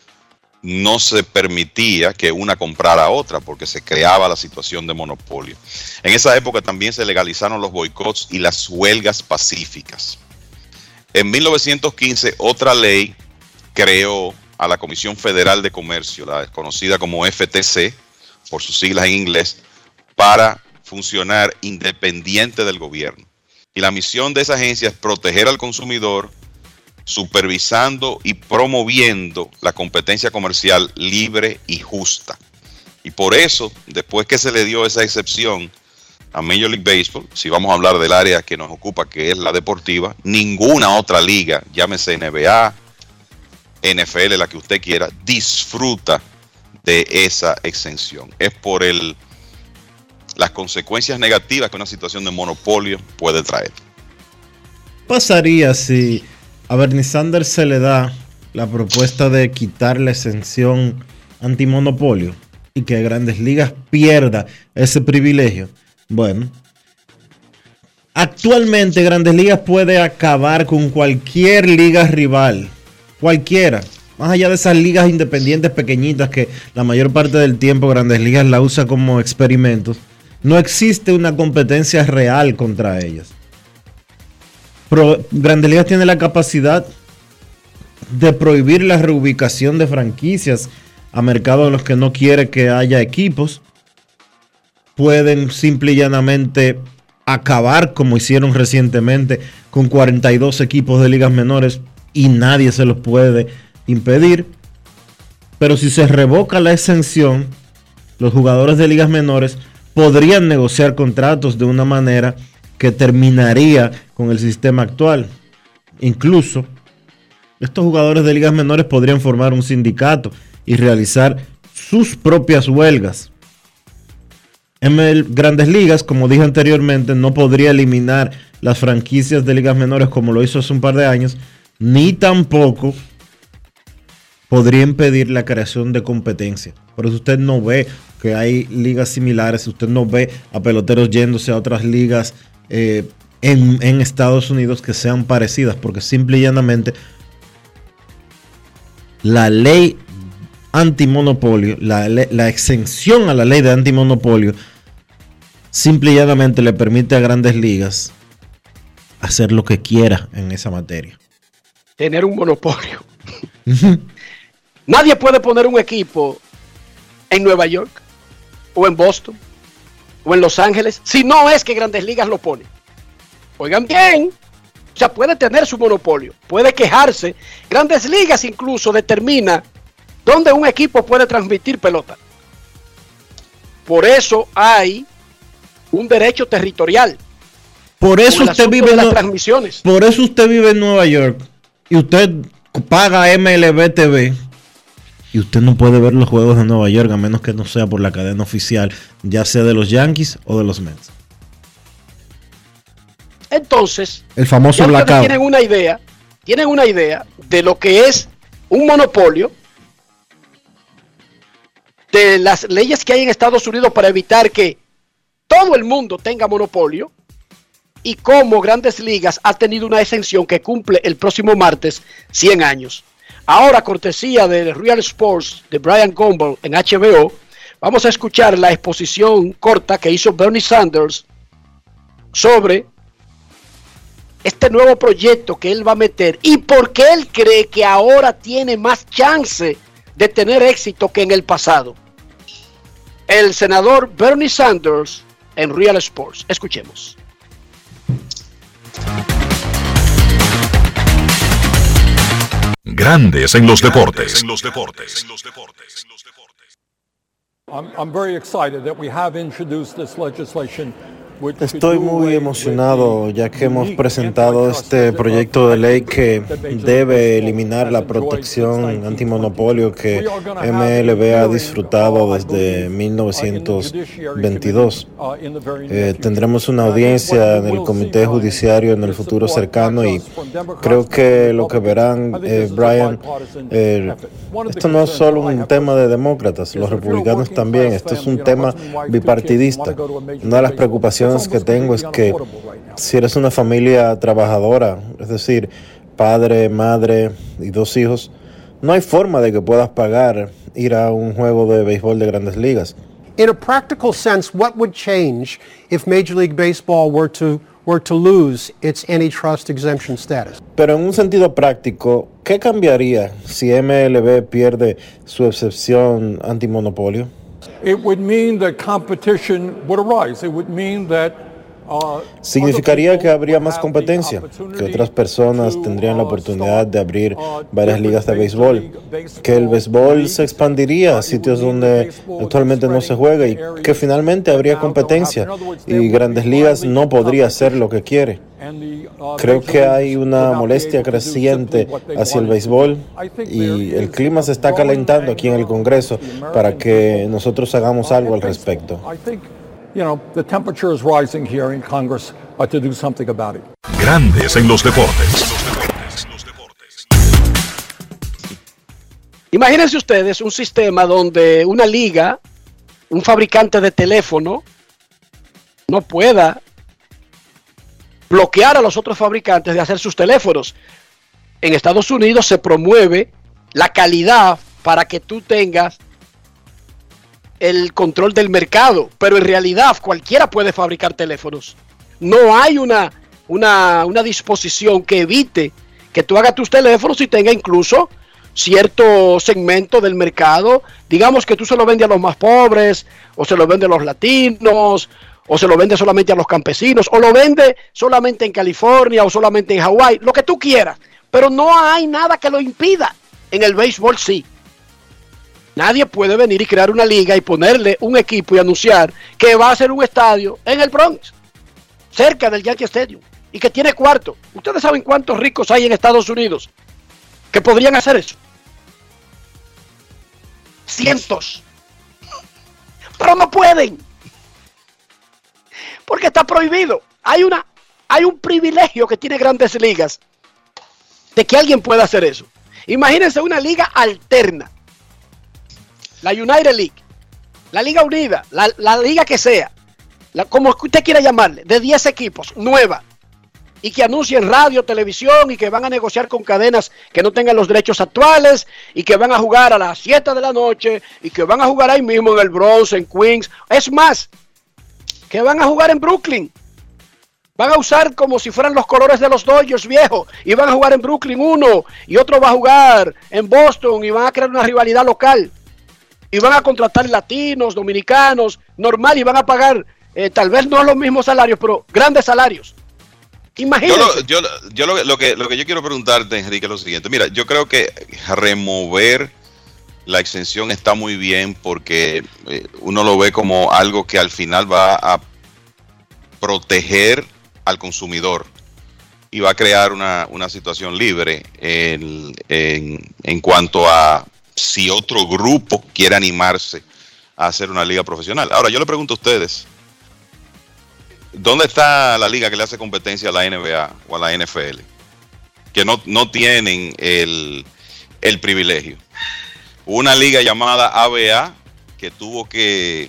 no se permitía que una comprara a otra porque se creaba la situación de monopolio. En esa época también se legalizaron los boicots y las huelgas pacíficas. En 1915 otra ley creó a la Comisión Federal de Comercio, la conocida como FTC, por sus siglas en inglés, para funcionar independiente del gobierno. Y la misión de esa agencia es proteger al consumidor, supervisando y promoviendo la competencia comercial libre y justa. Y por eso, después que se le dio esa excepción a Major League Baseball, si vamos a hablar del área que nos ocupa, que es la deportiva, ninguna otra liga, llámese NBA, NFL, la que usted quiera, disfruta de esa exención. Es por el, las consecuencias negativas que una situación de monopolio puede traer. pasaría si a Bernie Sanders se le da la propuesta de quitar la exención antimonopolio y que Grandes Ligas pierda ese privilegio? Bueno, actualmente Grandes Ligas puede acabar con cualquier liga rival, cualquiera. Más allá de esas ligas independientes pequeñitas que la mayor parte del tiempo Grandes Ligas la usa como experimentos, no existe una competencia real contra ellas. Pro- Grandes Ligas tiene la capacidad de prohibir la reubicación de franquicias a mercados en los que no quiere que haya equipos. Pueden simple y llanamente acabar, como hicieron recientemente, con 42 equipos de ligas menores y nadie se los puede impedir. Pero si se revoca la exención, los jugadores de ligas menores podrían negociar contratos de una manera que terminaría con el sistema actual. Incluso, estos jugadores de ligas menores podrían formar un sindicato y realizar sus propias huelgas. ML Grandes Ligas, como dije anteriormente, no podría eliminar las franquicias de ligas menores como lo hizo hace un par de años, ni tampoco podría impedir la creación de competencia. Por eso usted no ve que hay ligas similares, usted no ve a peloteros yéndose a otras ligas eh, en, en Estados Unidos que sean parecidas, porque simple y llanamente la ley antimonopolio, la, la exención a la ley de antimonopolio, simple y llanamente le permite a grandes ligas hacer lo que quiera en esa materia. Tener un monopolio. Nadie puede poner un equipo en Nueva York, o en Boston, o en Los Ángeles, si no es que Grandes Ligas lo pone. Oigan bien, o sea, puede tener su monopolio, puede quejarse. Grandes Ligas incluso determina dónde un equipo puede transmitir pelota. Por eso hay un derecho territorial. Por eso usted vive en las transmisiones. Por eso usted vive en Nueva York y usted paga MLB TV y usted no puede ver los juegos de Nueva York a menos que no sea por la cadena oficial, ya sea de los Yankees o de los Mets. Entonces, El famoso blackout. tienen una idea, tienen una idea de lo que es un monopolio, de las leyes que hay en Estados Unidos para evitar que todo el mundo tenga monopolio y cómo Grandes Ligas ha tenido una exención que cumple el próximo martes 100 años. Ahora, cortesía de Real Sports de Brian Gumbel en HBO, vamos a escuchar la exposición corta que hizo Bernie Sanders sobre este nuevo proyecto que él va a meter y por qué él cree que ahora tiene más chance de tener éxito que en el pasado. El senador Bernie Sanders en Real Sports. Escuchemos. Grandes en los deportes. I'm, I'm very excited that we have introduced this legislation. Estoy muy emocionado ya que hemos presentado este proyecto de ley que debe eliminar la protección antimonopolio que MLB ha disfrutado desde 1922. Eh, tendremos una audiencia en el Comité Judiciario en el futuro cercano y creo que lo que verán, eh, Brian, eh, esto no es solo un tema de demócratas, los republicanos también, esto es un tema bipartidista. Una de las preocupaciones que tengo es que si eres una familia trabajadora, es decir, padre, madre y dos hijos, no hay forma de que puedas pagar ir a un juego de béisbol de grandes ligas. In a practical sense, what would change if Major League Baseball were to were to lose its antitrust exemption status? Pero en un sentido práctico, ¿qué cambiaría si MLB pierde su excepción antimonopolio? It would mean that competition would arise. It would mean that significaría que habría más competencia, que otras personas tendrían la oportunidad de abrir varias ligas de béisbol, que el béisbol se expandiría a sitios donde actualmente no se juega y que finalmente habría competencia y grandes ligas no podría hacer lo que quiere. Creo que hay una molestia creciente hacia el béisbol y el clima se está calentando aquí en el Congreso para que nosotros hagamos algo al respecto. Grandes en los deportes. Imagínense ustedes un sistema donde una liga, un fabricante de teléfono, no pueda bloquear a los otros fabricantes de hacer sus teléfonos. En Estados Unidos se promueve la calidad para que tú tengas el control del mercado, pero en realidad cualquiera puede fabricar teléfonos. No hay una, una, una disposición que evite que tú hagas tus teléfonos y tenga incluso cierto segmento del mercado. Digamos que tú se lo vendes a los más pobres, o se lo vende a los latinos, o se lo vende solamente a los campesinos, o lo vende solamente en California o solamente en Hawái, lo que tú quieras. Pero no hay nada que lo impida. En el béisbol sí. Nadie puede venir y crear una liga y ponerle un equipo y anunciar que va a ser un estadio en el Bronx, cerca del Yankee Stadium, y que tiene cuarto. Ustedes saben cuántos ricos hay en Estados Unidos que podrían hacer eso. Cientos. Pero no pueden porque está prohibido. Hay, una, hay un privilegio que tiene grandes ligas de que alguien pueda hacer eso. Imagínense una liga alterna. La United League, la Liga Unida, la, liga que sea, como usted quiera llamarle, de 10 equipos, nueva, y que anuncien radio, televisión y que van a negociar con cadenas que no tengan los derechos actuales y que van a jugar a las 7 de la noche y que van a jugar ahí mismo en el Bronx, en Queens. Es más, que van a jugar en Brooklyn. Van a usar como si fueran los colores de los Dodgers viejos y van a jugar en Brooklyn uno y otro va a jugar en Boston y van a crear una rivalidad local. Y van a contratar latinos, dominicanos, normal y van a pagar eh, tal vez no los mismos salarios, pero grandes salarios. Imagínate. Yo, yo, lo, que, lo que yo quiero preguntarte, Enrique, es lo siguiente. Mira, yo creo que remover la exención está muy bien porque eh, uno lo ve como algo que al final va a proteger al consumidor y va a crear una, situación libre en, en, cuanto a si otro grupo quiere animarse a hacer una liga profesional. Ahora, yo le pregunto a ustedes, ¿dónde está la liga que le hace competencia a la NBA o a la NFL? Que no, no tienen el, el privilegio una liga llamada ABA que tuvo que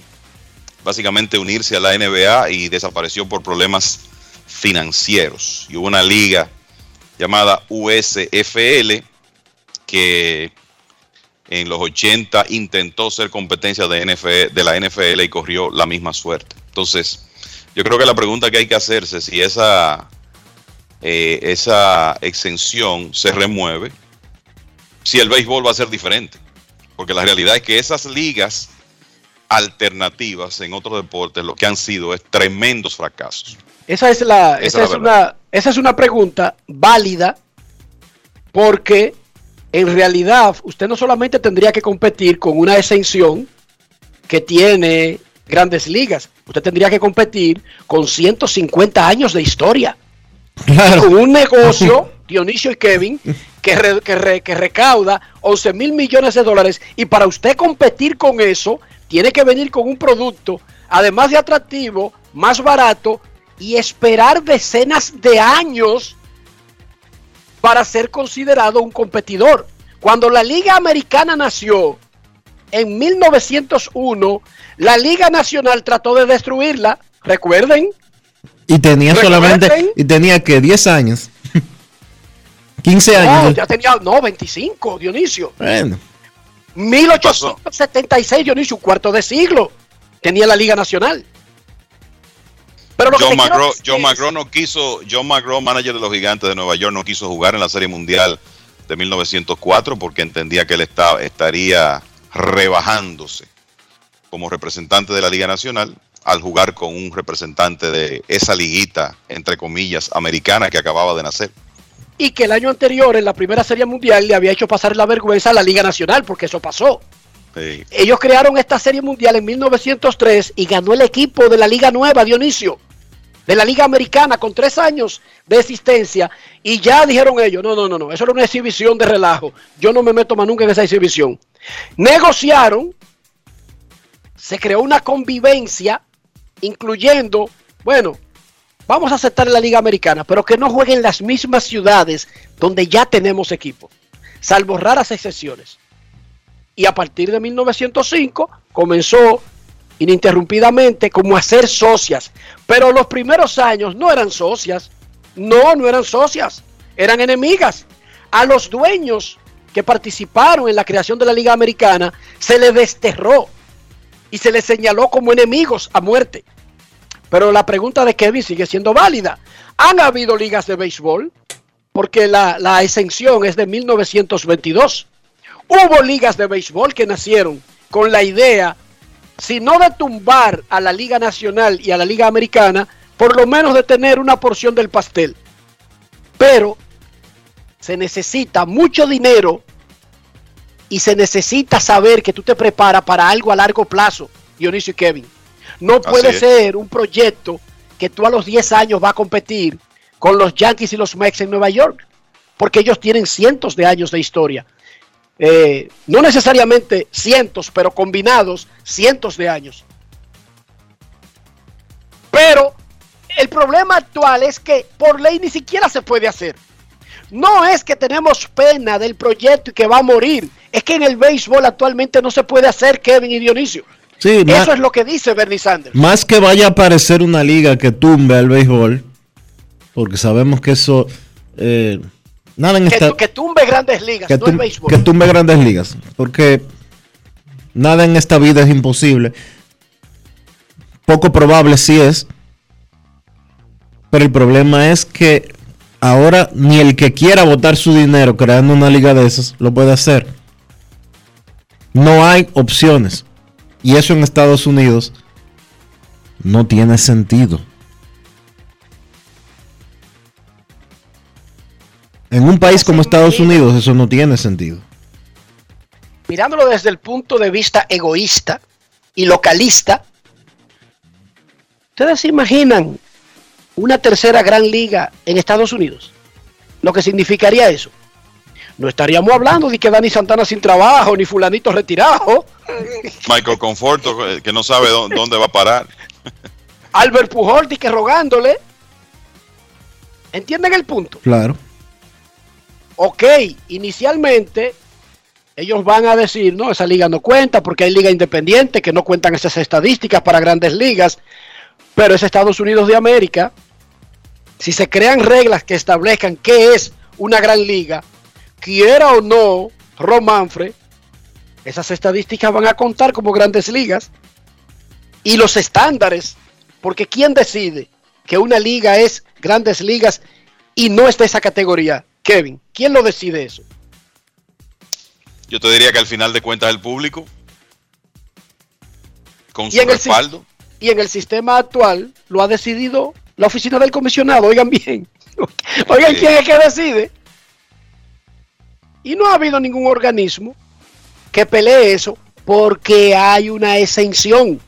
básicamente unirse a la NBA y desapareció por problemas financieros. Y hubo una liga llamada USFL que en los 80 intentó ser competencia de, NFL, de la NFL y corrió la misma suerte. Entonces, yo creo que la pregunta que hay que hacerse si esa, eh, esa exención se remueve, si el béisbol va a ser diferente. Porque la realidad es que esas ligas alternativas en otros deportes lo que han sido es tremendos fracasos. Esa es la, esa, es, una, esa es una pregunta válida porque en realidad usted no solamente tendría que competir con una exención que tiene grandes ligas, usted tendría que competir con 150 años de historia. Con un negocio, Dionisio y Kevin, que, recauda 11 mil millones de dólares y para usted competir con eso, tiene que venir con un producto, además de atractivo, más barato y esperar decenas de años para ser considerado un competidor. Cuando la Liga Americana nació en 1901, la Liga Nacional trató de destruirla, recuerden. Y tenía solamente, y tenía que 10 años. 15 años. No, ya tenía, no, 25, Dionisio. Bueno. 1876, Dionisio, un cuarto de siglo. Tenía la Liga Nacional. Pero lo John, McGraw, John McGraw no quiso, John McGraw, manager de los gigantes de Nueva York, no quiso jugar en la Serie Mundial de 1904 porque entendía que él estaba, estaría rebajándose como representante de la Liga Nacional al jugar con un representante de esa liguita, entre comillas, americana que acababa de nacer. Y que el año anterior, en la primera serie mundial, le había hecho pasar la vergüenza a la Liga Nacional, porque eso pasó. Sí. Ellos crearon esta serie mundial en 1903 y ganó el equipo de la Liga Nueva, Dionisio, de la Liga Americana, con tres años de existencia. Y ya dijeron ellos, no, no, no, no, eso era una exhibición de relajo. Yo no me meto más nunca en esa exhibición. Negociaron, se creó una convivencia, incluyendo, bueno, vamos a aceptar la Liga Americana, pero que no jueguen las mismas ciudades donde ya tenemos equipo, salvo raras excepciones. Y a partir de 1905 comenzó ininterrumpidamente como a ser socias. Pero los primeros años no eran socias. No, no eran socias. Eran enemigas. A los dueños que participaron en la creación de la Liga Americana se les desterró y se les señaló como enemigos a muerte. Pero la pregunta de Kevin sigue siendo válida. ¿Han habido ligas de béisbol? Porque la, la exención es de 1922. Hubo ligas de béisbol que nacieron con la idea, si no de tumbar a la Liga Nacional y a la Liga Americana, por lo menos de tener una porción del pastel. Pero se necesita mucho dinero y se necesita saber que tú te preparas para algo a largo plazo, Dionisio y Kevin. No puede ser un proyecto que tú a los 10 años va a competir con los Yankees y los Mets en Nueva York, porque ellos tienen cientos de años de historia. Eh, no necesariamente cientos, pero combinados cientos de años. Pero el problema actual es que por ley ni siquiera se puede hacer. No es que tenemos pena del proyecto y que va a morir. Es que en el béisbol actualmente no se puede hacer, Kevin y Dionisio. Sí, Eso es lo que dice Bernie Sanders. Más que vaya a aparecer una liga que tumbe al béisbol, porque sabemos que eso. eh, nada en Que, esta. que tumbe grandes ligas, que, no el tum- béisbol. que tumbe grandes ligas. Porque nada en esta vida es imposible. Poco probable sí es. Pero el problema es que ahora ni el que quiera votar su dinero creando una liga de esas lo puede hacer. No hay opciones. Y eso en Estados Unidos no tiene sentido. En un país como Estados Unidos eso no tiene sentido. mirándolo desde el punto de vista egoísta y localista, ¿ustedes se imaginan una tercera gran liga en Estados Unidos? Lo que significaría eso. No estaríamos hablando de que Dani Santana sin trabajo, ni fulanito retirado, Michael Conforto, que no sabe dó- dónde va a parar. Albert Pujol, que rogándole. ¿Entienden el punto? Claro. Ok, inicialmente ellos van a decir, no, esa liga no cuenta porque hay liga independiente que no cuentan esas estadísticas para grandes ligas, pero es Estados Unidos de América. Si se crean reglas que establezcan qué es una gran liga, quiera o no Ron Manfred, esas estadísticas van a contar como grandes ligas y los estándares, porque ¿quién decide que una liga es grandes ligas y no es de esa categoría? Kevin, ¿quién lo decide eso? Yo te diría que al final de cuentas el público, con Y su el respaldo, Y en el sistema actual lo ha decidido la oficina del comisionado, oigan bien. Oigan quién es que decide. Y no ha habido ningún organismo que pelee eso porque hay una exención.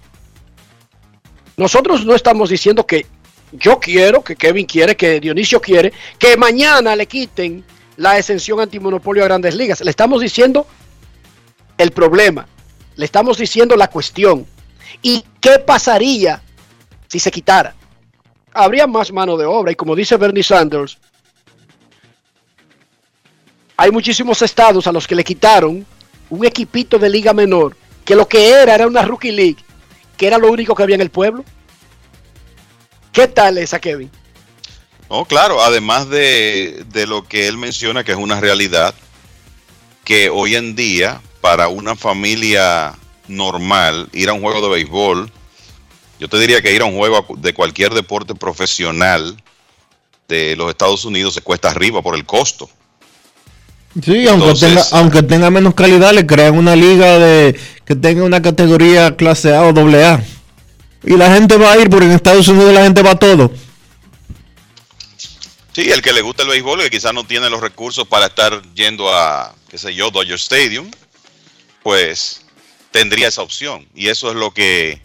Nosotros no estamos diciendo que yo quiero, que Kevin quiere, que Dionisio quiere, que mañana le quiten la exención antimonopolio a grandes ligas. Le estamos diciendo el problema, le estamos diciendo la cuestión. ¿Y qué pasaría si se quitara? Habría más mano de obra y como dice Bernie Sanders, hay muchísimos estados a los que le quitaron un equipito de liga menor que lo que era era una rookie league, que era lo único que había en el pueblo. ¿Qué tal esa, Kevin? No, claro, además de, de lo que él menciona, que es una realidad, que hoy en día, para una familia normal, ir a un juego de béisbol, yo te diría que ir a un juego de cualquier deporte profesional de los Estados Unidos se cuesta arriba por el costo. Sí, aunque, tenga, aunque tenga menos calidad, le crean una liga de que tenga una categoría clase A o doble A. Y la gente va a ir porque en Estados Unidos la gente va a todo. Sí, el que le gusta el béisbol, que quizás no tiene los recursos para estar yendo a, qué sé yo, Dodger Stadium, pues tendría esa opción. Y eso es lo que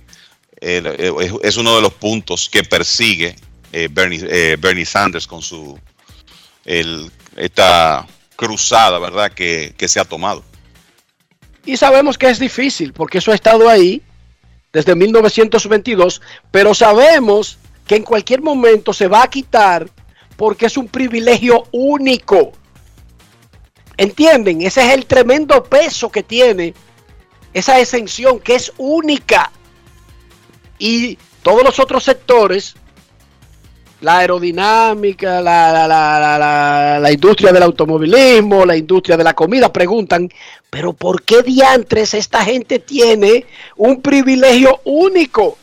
eh, es uno de los puntos que persigue eh, Bernie, eh, Bernie, Sanders con su el, esta cruzada, ¿verdad?, que, que se ha tomado. Y sabemos que es difícil, porque eso ha estado ahí desde 1922, pero sabemos que en cualquier momento se va a quitar porque es un privilegio único. ¿Entienden? Ese es el tremendo peso que tiene esa exención que es única. Y todos los otros sectores, la aerodinámica, la, la, la, industria del automovilismo, la industria de la comida, preguntan, pero ¿por qué diantres esta gente tiene un privilegio único?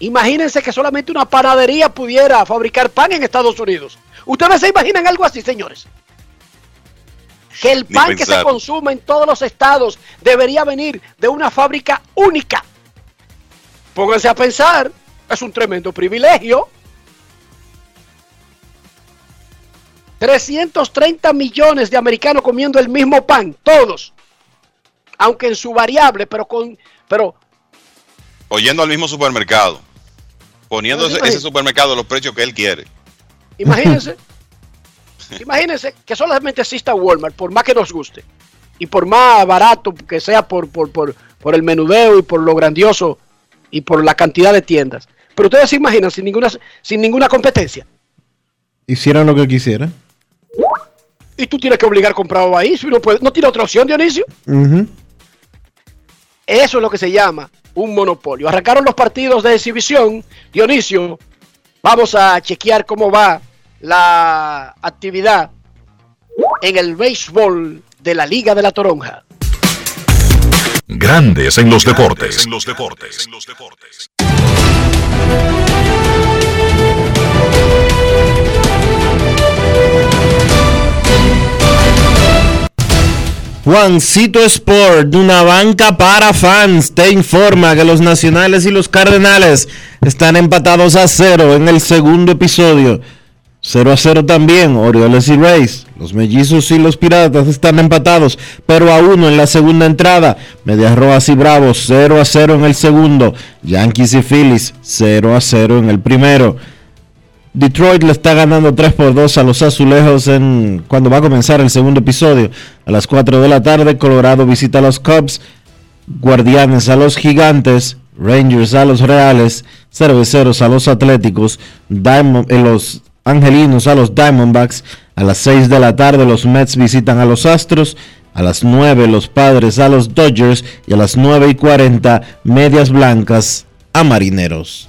Imagínense que solamente una panadería pudiera fabricar pan en Estados Unidos. ¿Ustedes se imaginan algo así, señores? Que el pan que se consume en todos los estados debería venir de una fábrica única. Pónganse a pensar, es un tremendo privilegio. 330 millones de americanos comiendo el mismo pan, todos. Aunque en su variable, pero con pero oyendo al mismo supermercado, poniendo ese, ese supermercado los precios que él quiere. Imagínense. imagínense que solamente exista Walmart, por más que nos guste. Y por más barato que sea por, por, por, por el menudeo y por lo grandioso y por la cantidad de tiendas. Pero ustedes se imaginan sin ninguna, sin ninguna competencia. Hicieran lo que quisieran. Y tú tienes que obligar a comprar ahí. Si no, puede, no tiene otra opción, Dionisio. Eso es lo que se llama un monopolio. Arrancaron los partidos de exhibición. Dionisio, vamos a chequear cómo va la actividad en el béisbol de la Liga de la Toronja. Grandes en los deportes. En los deportes. Juancito Sport, una banca para fans, te informa que los nacionales y los cardenales están empatados a cero en el segundo episodio. 0 a 0 también, Orioles y Rays. Los mellizos y los piratas están empatados, pero a uno en la segunda entrada. Medias Rojas y Bravos 0 a 0 en el segundo. Yankees y Phillies 0 a 0 en el primero. Detroit le está ganando 3 por 2 a los azulejos en, cuando va a comenzar el segundo episodio. A las 4 de la tarde, Colorado visita a los Cubs, Guardianes a los Gigantes, Rangers a los Reales, Cerveceros a los Atléticos, Diamond, en los Angelinos a los Diamondbacks. A las 6 de la tarde los Mets visitan a los Astros. A las 9 los Padres a los Dodgers. Y a las 9 y 40 Medias Blancas a Marineros.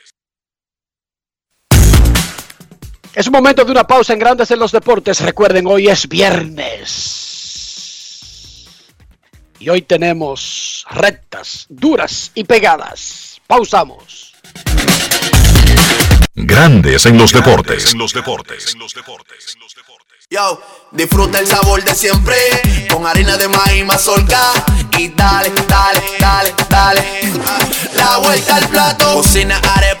Es un momento de una pausa en Grandes en los Deportes. Recuerden, hoy es viernes. Y hoy tenemos rectas, duras y pegadas. Pausamos. Grandes en los deportes. En los deportes. Yo, disfruta el sabor de siempre con harina de maíz mazorca y dale, dale, dale, dale. La vuelta al plato, cocina arepa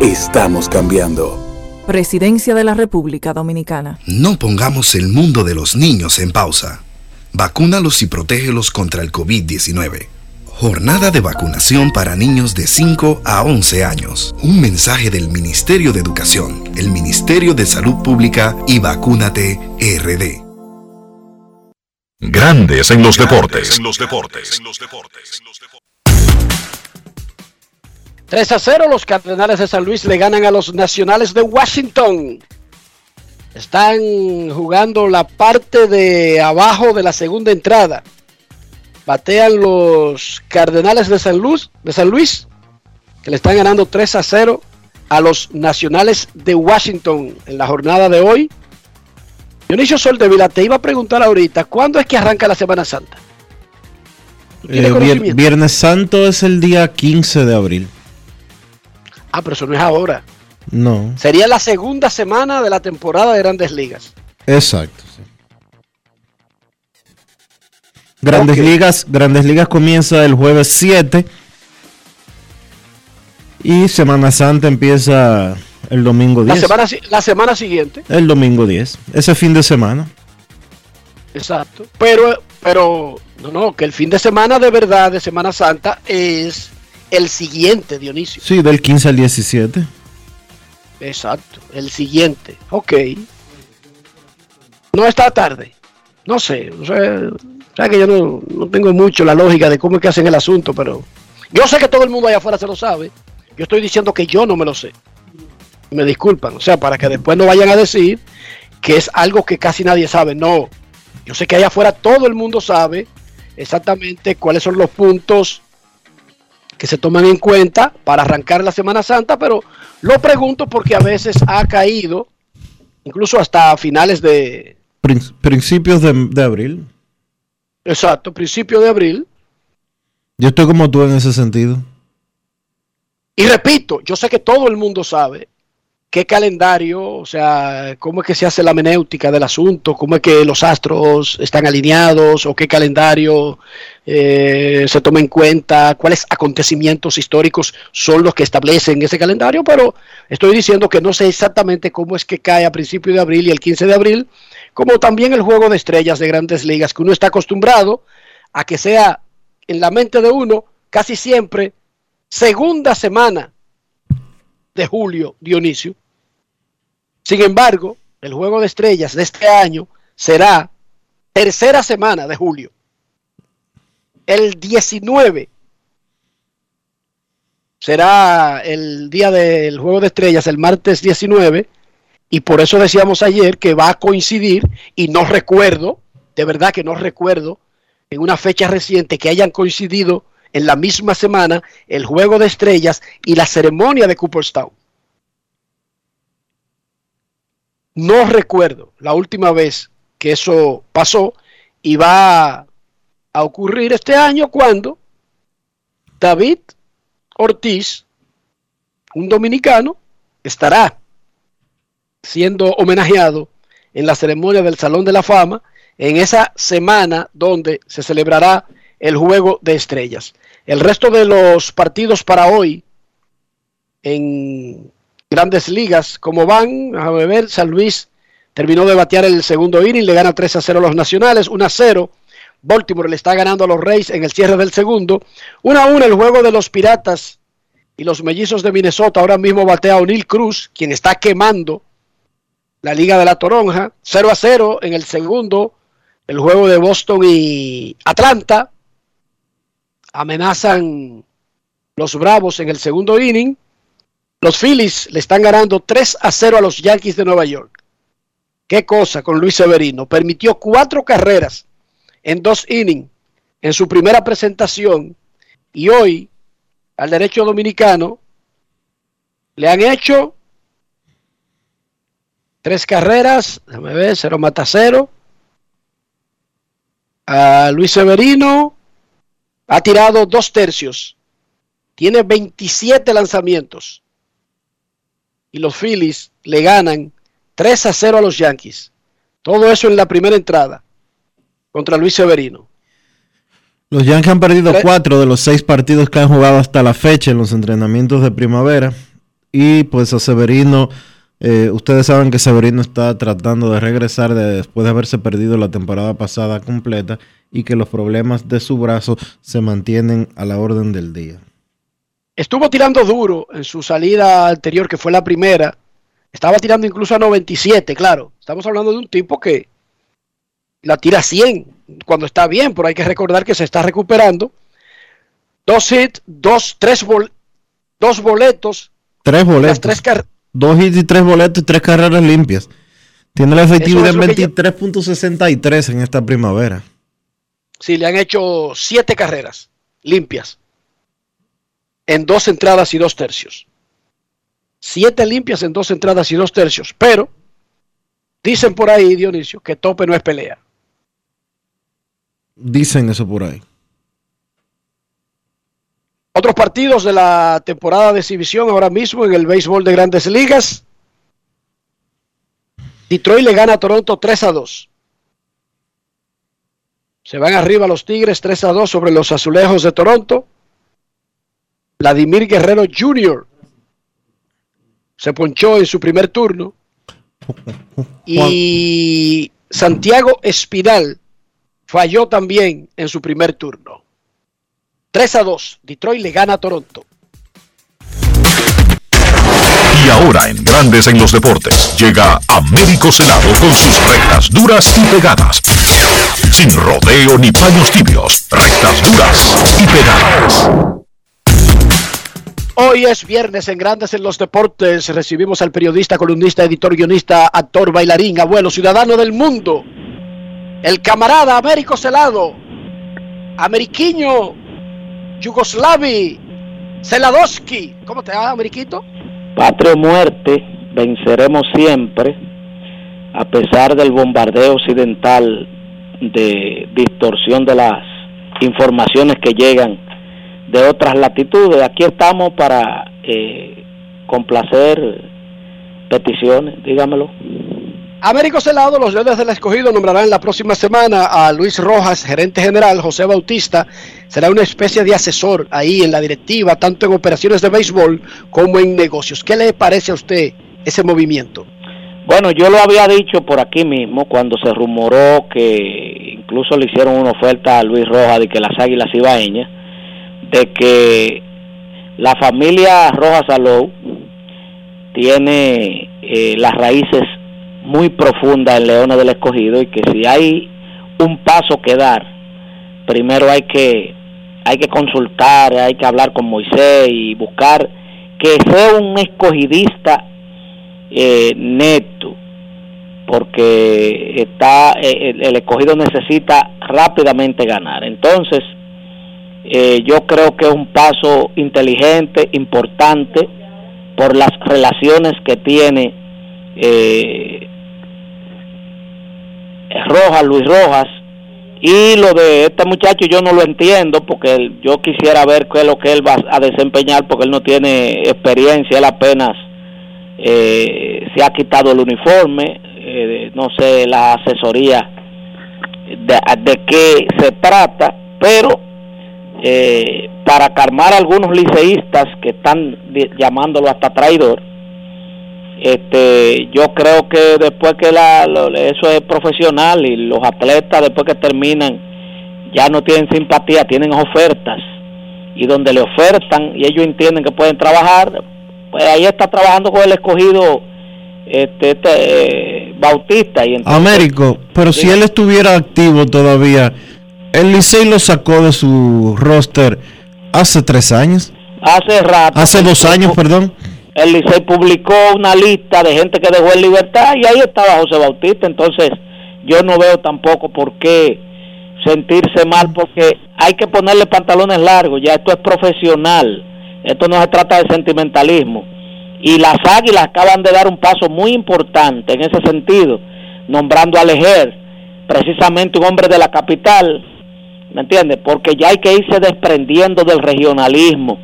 Estamos cambiando. Presidencia de la República Dominicana. No pongamos el mundo de los niños en pausa. Vacúnalos y protégelos contra el COVID-19. Jornada de vacunación para niños de 5 a 11 años. Un mensaje del Ministerio de Educación, el Ministerio de Salud Pública y Vacúnate RD. Grandes en los deportes. En los deportes. 3 a 0, los Cardenales de San Luis le ganan a los Nacionales de Washington. Están jugando la parte de abajo de la segunda entrada. Batean los Cardenales de San Luis, de San Luis que le están ganando 3 a 0 a los Nacionales de Washington en la jornada de hoy. Dionisio Soldevila, te iba a preguntar ahorita, ¿cuándo es que arranca la Semana Santa? Eh, vier- Viernes Santo es el día 15 de abril. Ah, pero eso no es ahora. No, Sería la segunda semana de la temporada de Grandes Ligas. exacto. sí. Grandes. Ligas, Grandes Ligas comienza el jueves 7 y Semana Santa empieza el domingo La 10. semana, si- la semana siguiente. El domingo 10. Ese fin de semana. Exacto. Pero, pero, no, no, que el fin de semana de verdad de Semana Santa es el siguiente, Dionisio. Sí, del 15 al 17. Exacto, el siguiente. Ok. No está tarde. No sé, o sea, o sea que yo no, no tengo mucho la lógica de cómo es que hacen el asunto, pero yo sé que todo el mundo allá afuera se lo sabe. Yo estoy diciendo que yo no me lo sé. Me disculpan, o sea, para que después no vayan a decir que es algo que casi nadie sabe. No, yo sé que allá afuera todo el mundo sabe exactamente cuáles son los puntos que se toman en cuenta para arrancar la Semana Santa, pero lo pregunto porque a veces ha caído, incluso hasta finales de, Prin- principios de, de abril. exacto, principio de abril. Yo estoy como tú en ese sentido. Y repito, yo sé que todo el mundo sabe qué calendario, o sea, cómo es que se hace la menéutica del asunto, cómo es que los astros están alineados o qué calendario eh, se toma en cuenta, cuáles acontecimientos históricos son los que establecen ese calendario, pero estoy diciendo que no sé exactamente cómo es que cae a principio de abril y el 15 de abril, como también el juego de estrellas de grandes ligas, que uno está acostumbrado a que sea en la mente de uno casi siempre segunda semana de julio, Dionisio. Sin embargo, el juego de estrellas de este año será tercera semana de julio. El 19 será el día del juego de estrellas, el martes 19, y por eso decíamos ayer que va a coincidir, y no recuerdo, de verdad que no recuerdo, en una fecha reciente que hayan coincidido en la misma semana el juego de estrellas y la ceremonia de Cooperstown. No recuerdo la última vez que eso pasó y va a ocurrir este año cuando David Ortiz, un dominicano, estará siendo homenajeado en la ceremonia del Salón de la Fama en esa semana donde se celebrará el juego de estrellas. El resto de los partidos para hoy en grandes ligas, como van, a ver, San Luis terminó de batear el segundo inning, le gana 3 a 0 a los nacionales, 1 a 0. Baltimore le está ganando a los Reyes en el cierre del segundo. 1 a 1 el juego de los Piratas Y los mellizos de Minnesota ahora mismo batea a O'Neill Cruz, quien está quemando la Liga de la Toronja. 0 a 0 en el segundo, el juego de Boston y Atlanta. Amenazan los Bravos en el segundo inning. Los Phillies le están ganando 3 a 0 a los Yankees de Nueva York. Qué cosa con Luis Severino. Permitió cuatro carreras en dos innings en su primera presentación y hoy al derecho dominicano le han hecho tres carreras, déjame ver, cero mata cero. A Luis Severino ha tirado dos tercios, tiene 27 lanzamientos y los Phillies le ganan 3 a 0 a los Yankees. Todo eso en la primera entrada contra Luis Severino. Los Yankees han perdido cuatro de los seis partidos que han jugado hasta la fecha en los entrenamientos de primavera. Y pues a Severino, eh, ustedes saben que Severino está tratando de regresar después de haberse perdido la temporada pasada completa y que los problemas de su brazo se mantienen a la orden del día. Estuvo tirando duro en su salida anterior, que fue la primera. Estaba tirando incluso a 97, claro. Estamos hablando de un tipo que la tira 100 cuando está bien, pero hay que recordar que se está recuperando. Dos hits, dos, tres dos boletos. Tres boletos. Tres dos hits y tres boletos y tres carreras limpias. Tiene la efectividad de 23.63 en esta primavera. Sí, le han hecho siete carreras limpias en dos entradas y dos tercios. Siete limpias en dos entradas y dos tercios. Pero dicen por ahí, Dionisio, que tope no es pelea. Dicen eso por ahí. Otros partidos de la temporada de exhibición ahora mismo en el béisbol de grandes ligas. Detroit le gana a Toronto 3 a 2. Se van arriba los Tigres 3 a 2 sobre los azulejos de Toronto. Vladimir Guerrero Jr. se ponchó en su primer turno. Y Santiago Espinal falló también en su primer turno. 3 a 2, Detroit le gana a Toronto. Y ahora en Grandes en los Deportes llega Américo Celado con sus rectas duras y pegadas. Sin rodeo ni paños tibios, rectas duras y pegadas. Hoy es viernes en Grandes en los Deportes. Recibimos al periodista, columnista, editor, guionista, actor, bailarín, abuelo, ciudadano del mundo el camarada Américo Celado, Ameriquiño, Yugoslavi, Celadowski. ¿Cómo te va, Ameriquito? Patria muerte, venceremos siempre, a pesar del bombardeo occidental de distorsión de las informaciones que llegan de otras latitudes. Aquí estamos para eh, complacer peticiones, dígamelo. Américo Celado, los Leones del Escogido nombrarán la próxima semana a Luis Rojas, gerente general, José Bautista, será una especie de asesor ahí en la directiva, tanto en operaciones de béisbol como en negocios. ¿Qué le parece a usted ese movimiento? Bueno, yo lo había dicho por aquí mismo cuando se rumoró que incluso le hicieron una oferta a Luis Rojas de que las Águilas Ibaeñas, de que la familia Rojas Alou tiene eh, las raíces muy profunda en Leones del Escogido y que si hay un paso que dar, primero hay que hay que consultar, hay que hablar con Moisés y buscar que sea un escogidista eh, neto, porque está eh, el, escogido necesita rápidamente ganar. Entonces, eh, yo creo que es un paso inteligente, importante, por las relaciones que tiene eh, Rojas, Luis Rojas, y lo de este muchacho yo no lo entiendo porque yo quisiera ver qué es lo que él va a desempeñar porque él no tiene experiencia, él apenas eh, se ha quitado el uniforme, eh, no sé la asesoría de, de qué se trata, pero eh, para calmar a algunos liceístas que están llamándolo hasta traidor, este yo creo que después que la, eso es profesional y los atletas después que terminan ya no tienen simpatía tienen ofertas y donde le ofertan y ellos entienden que pueden trabajar, pues ahí está trabajando con el escogido este, este eh, Bautista. Y entonces, Américo, pero si él estuviera activo todavía, el Licey lo sacó de su roster hace tres años. Hace rato. Hace dos años, perdón. El Licey publicó una lista de gente que dejó en libertad y ahí estaba José Bautista. Entonces, yo no veo tampoco por qué sentirse mal porque hay que ponerle pantalones largos. Ya esto es profesional. Esto no se trata de sentimentalismo. Y las águilas acaban de dar un paso muy importante en ese sentido, nombrando a Lejer, precisamente un hombre de la capital, ¿me entiendes? Porque ya hay que irse desprendiendo del regionalismo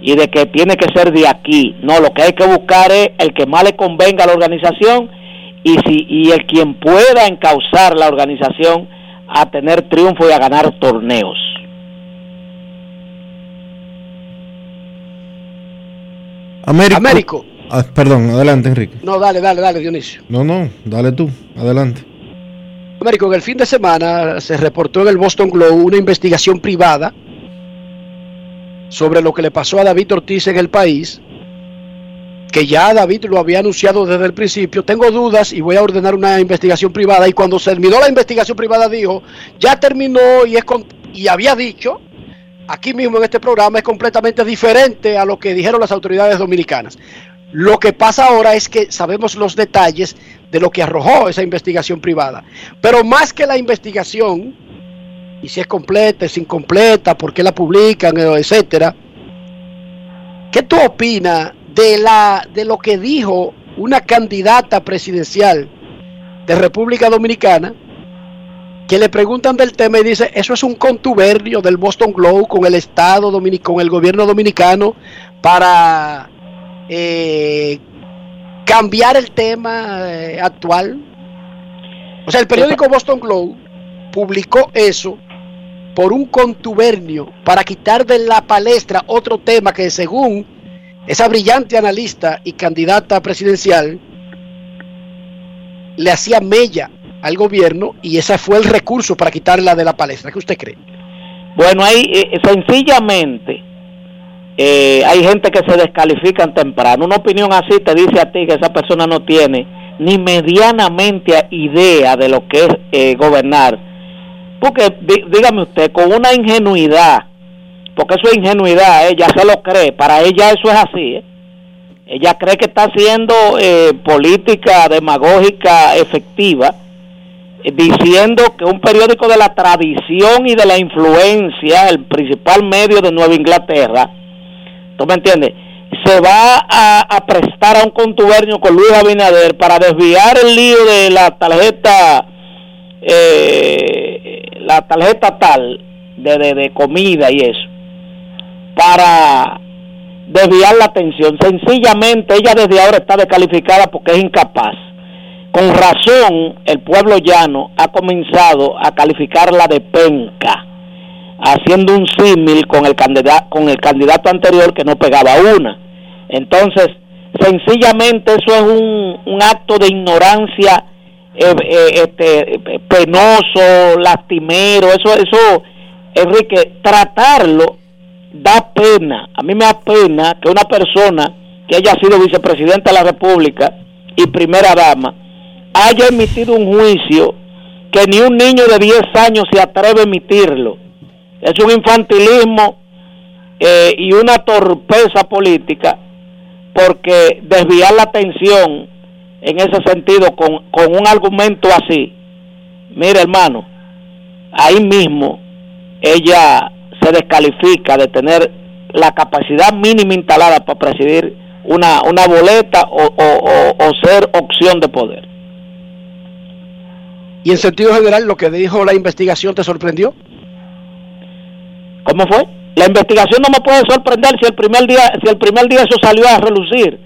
y de que tiene que ser de aquí. No, lo que hay que buscar es el que más le convenga a la organización y, si, y el quien pueda encauzar la organización a tener triunfo y a ganar torneos. Américo. Américo. Ah, perdón, adelante, Enrique. No, dale, dale, dale, Dionisio. No, no, dale tú, adelante. Américo, en el fin de semana se reportó en el Boston Globe una investigación privada sobre lo que le pasó a David Ortiz en el país, que ya David lo había anunciado desde el principio. Tengo dudas y voy a ordenar una investigación privada. Y cuando se terminó la investigación privada dijo, ya terminó y, es con- y había dicho, aquí mismo en este programa, es completamente diferente a lo que dijeron las autoridades dominicanas. Lo que pasa ahora es que sabemos los detalles de lo que arrojó esa investigación privada. Pero más que la investigación, y si es completa, es incompleta, por qué la publican, eh, etcétera. ¿Qué tú opinas de la de lo que dijo una candidata presidencial de República Dominicana? Que le preguntan del tema y dice, eso es un contubernio del Boston Globe con el Estado dominicano, con el gobierno dominicano para eh, cambiar el tema eh, actual. O sea, el periódico Boston Globe publicó eso por un contubernio para quitar de la palestra otro tema que según esa brillante analista y candidata presidencial le hacía mella al gobierno y ese fue el recurso para quitarla de la palestra. ¿Qué usted cree? Bueno, ahí eh, sencillamente eh, hay gente que se descalifican temprano. Una opinión así te dice a ti que esa persona no tiene ni medianamente idea de lo que es eh, gobernar. Porque dí- dígame usted, con una ingenuidad, porque eso es ingenuidad, ella se lo cree, para ella eso es así. ¿eh? Ella cree que está haciendo eh, política demagógica efectiva, eh, diciendo que un periódico de la tradición y de la influencia, el principal medio de Nueva Inglaterra, ¿tú me entiendes? Se va a prestar a un contubernio con Luis Abinader para desviar el lío de la tarjeta, eh, la tarjeta tal de, de, de comida y eso, para desviar la atención. Sencillamente ella desde ahora está descalificada porque es incapaz. Con razón, el pueblo llano ha comenzado a calificarla de penca, haciendo un símil con el candidato con el candidato anterior que no pegaba una. Entonces, sencillamente eso es un, un acto de ignorancia eh, eh, este, penoso, lastimero, eso, eso, Enrique, tratarlo da pena. A mí me da pena que una persona que haya sido vicepresidenta de la República y primera dama haya emitido un juicio que ni un niño de 10 años se atreve a emitirlo. Es un infantilismo eh, y una torpeza política porque desviar la atención en ese sentido con, con un argumento así, mire hermano, ahí mismo ella se descalifica de tener la capacidad mínima instalada para presidir una, una boleta o, o- o- o ser opción de poder. Y en sentido general, lo que dijo la investigación te sorprendió. ¿Cómo fue? La investigación no me puede sorprender si el primer día, si el primer día eso salió a relucir.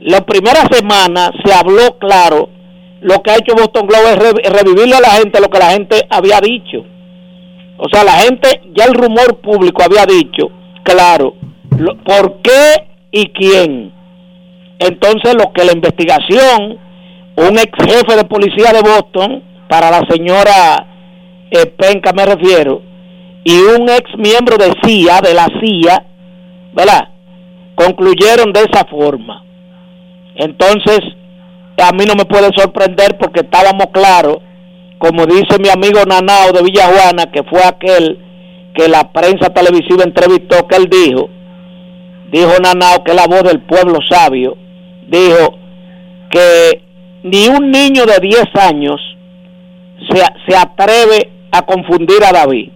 La primera semana se habló claro. Lo que ha hecho Boston Globe es re- revivirle a la gente lo que la gente había dicho. O sea, la gente, ya el rumor público había dicho, claro, por qué y quién. Entonces, lo que la investigación, un ex jefe de policía de Boston, para la señora eh, Penca me refiero, y un ex miembro de CIA, de la CIA, ¿verdad? Concluyeron de esa forma. Entonces, a mí no me puede sorprender porque estábamos claros, como dice mi amigo Nanao de Villajuana, que fue aquel que la prensa televisiva entrevistó, que él dijo, dijo Nanao, que es la voz del pueblo sabio, dijo que ni un niño de 10 años se, se atreve a confundir a David.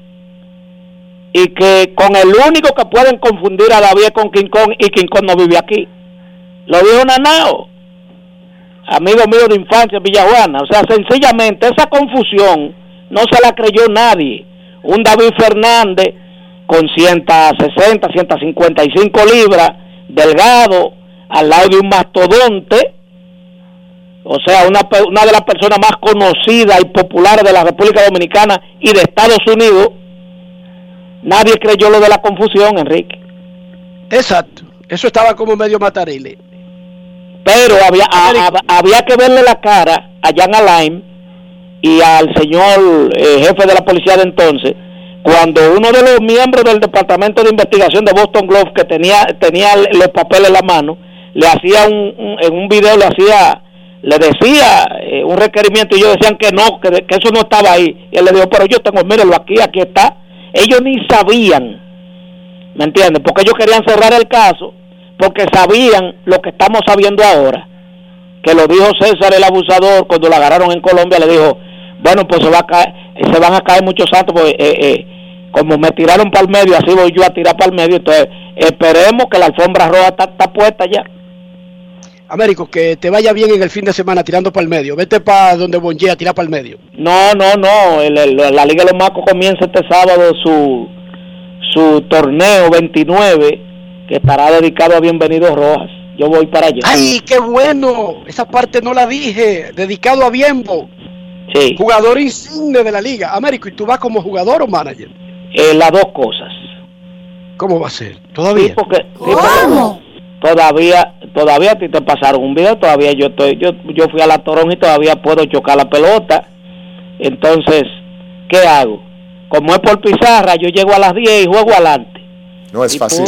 Y que con el único que pueden confundir a David es con King Kong y King Kong no vive aquí. Lo dijo Nanao, amigo mío de infancia, Villajuana. O sea, sencillamente esa confusión no se la creyó nadie. Un David Fernández con 160, 155 libras, delgado, al lado de un mastodonte, o sea, una, una de las personas más conocidas y populares de la República Dominicana y de Estados Unidos, nadie creyó lo de la confusión, Enrique. Exacto, eso estaba como medio matarile. Pero había, había que verle la cara a Jan Alain y al señor eh, jefe de la policía de entonces, cuando uno de los miembros del departamento de investigación de Boston Globe, que tenía, tenía los papeles en la mano, le hacía un, en un video le hacía le decía eh, un requerimiento y ellos decían que no, que, eso no estaba ahí. Y él le dijo, pero yo tengo, míralo aquí, aquí está. Ellos ni sabían, ¿me entiendes? Porque ellos querían cerrar el caso, porque sabían lo que estamos sabiendo ahora. Que lo dijo César el abusador cuando lo agarraron en Colombia, le dijo, bueno, pues se, va a caer, se van a caer muchos santos, pues, eh, eh, como me tiraron para el medio, así voy yo a tirar para el medio. Entonces, esperemos que la alfombra roja está, puesta ya. Américo, que te vaya bien en el fin de semana tirando para el medio. Vete para donde Bonje a tirar para el medio. No, no, no. la Liga de los Macos comienza este sábado su, su torneo 29 que estará dedicado a Bienvenidos Rojas. Yo voy para allá. ¡Ay, qué bueno! Esa parte no la dije. Dedicado a Bienbo. Sí. Jugador insigne de la liga. Américo, ¿y tú vas como jugador o manager? Eh, las dos cosas. ¿Cómo va a ser? ¿Todavía? porque, todavía, todavía te pasaron un video, todavía yo estoy, yo, yo fui a la Torón y todavía puedo chocar la pelota. Entonces, ¿qué hago? Como es por pizarra, yo llego a las 10 y juego adelante. No es fácil.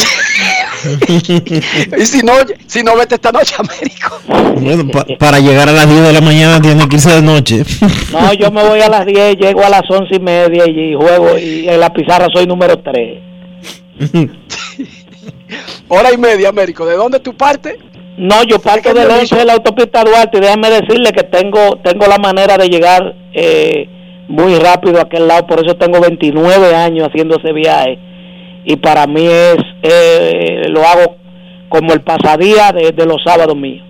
y si no, si no vete esta noche, Américo. Bueno, para llegar a las 10 de la mañana tiene que irse de noche. no, yo me voy a las 10, llego a las 11 y media y juego y en la pizarra soy número 3. Hora y media, Américo. ¿De dónde tú partes? No, yo parto del 11 de la autopista Duarte y déjame decirle que tengo, tengo la manera de llegar eh, muy rápido a aquel lado, por eso tengo 29 años haciendo ese viaje y para mí es, eh, lo hago como el pasadía de, los sábados míos.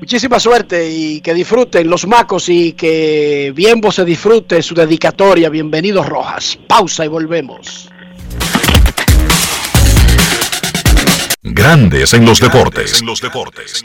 Muchísima suerte y que disfruten los macos y que bien vos se disfrute su dedicatoria. Bienvenidos Rojas. Pausa y volvemos. Grandes en los deportes. En los deportes.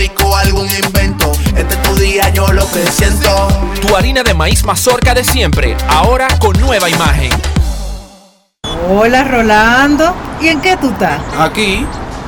algún invento. Este es tu día, yo lo que siento. Tu harina de maíz mazorca de siempre, ahora con nueva imagen. Hola Rolando, ¿y en qué tú estás? Aquí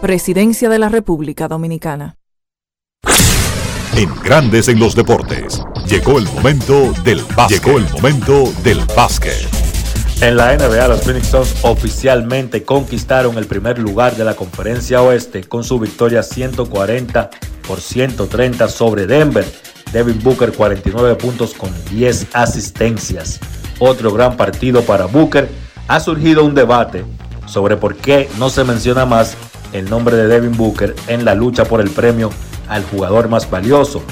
Presidencia de la República Dominicana. En Grandes en los Deportes, llegó el momento del básquet. Llegó el momento del básquet. En la NBA, los Phoenix Suns oficialmente conquistaron el primer lugar de la Conferencia Oeste con su victoria 140 por 130 sobre Denver. Devin Booker 49 puntos con 10 asistencias. Otro gran partido para Booker ha surgido un debate sobre por qué no se menciona más el nombre de Devin Booker en la lucha por el premio al jugador más valioso.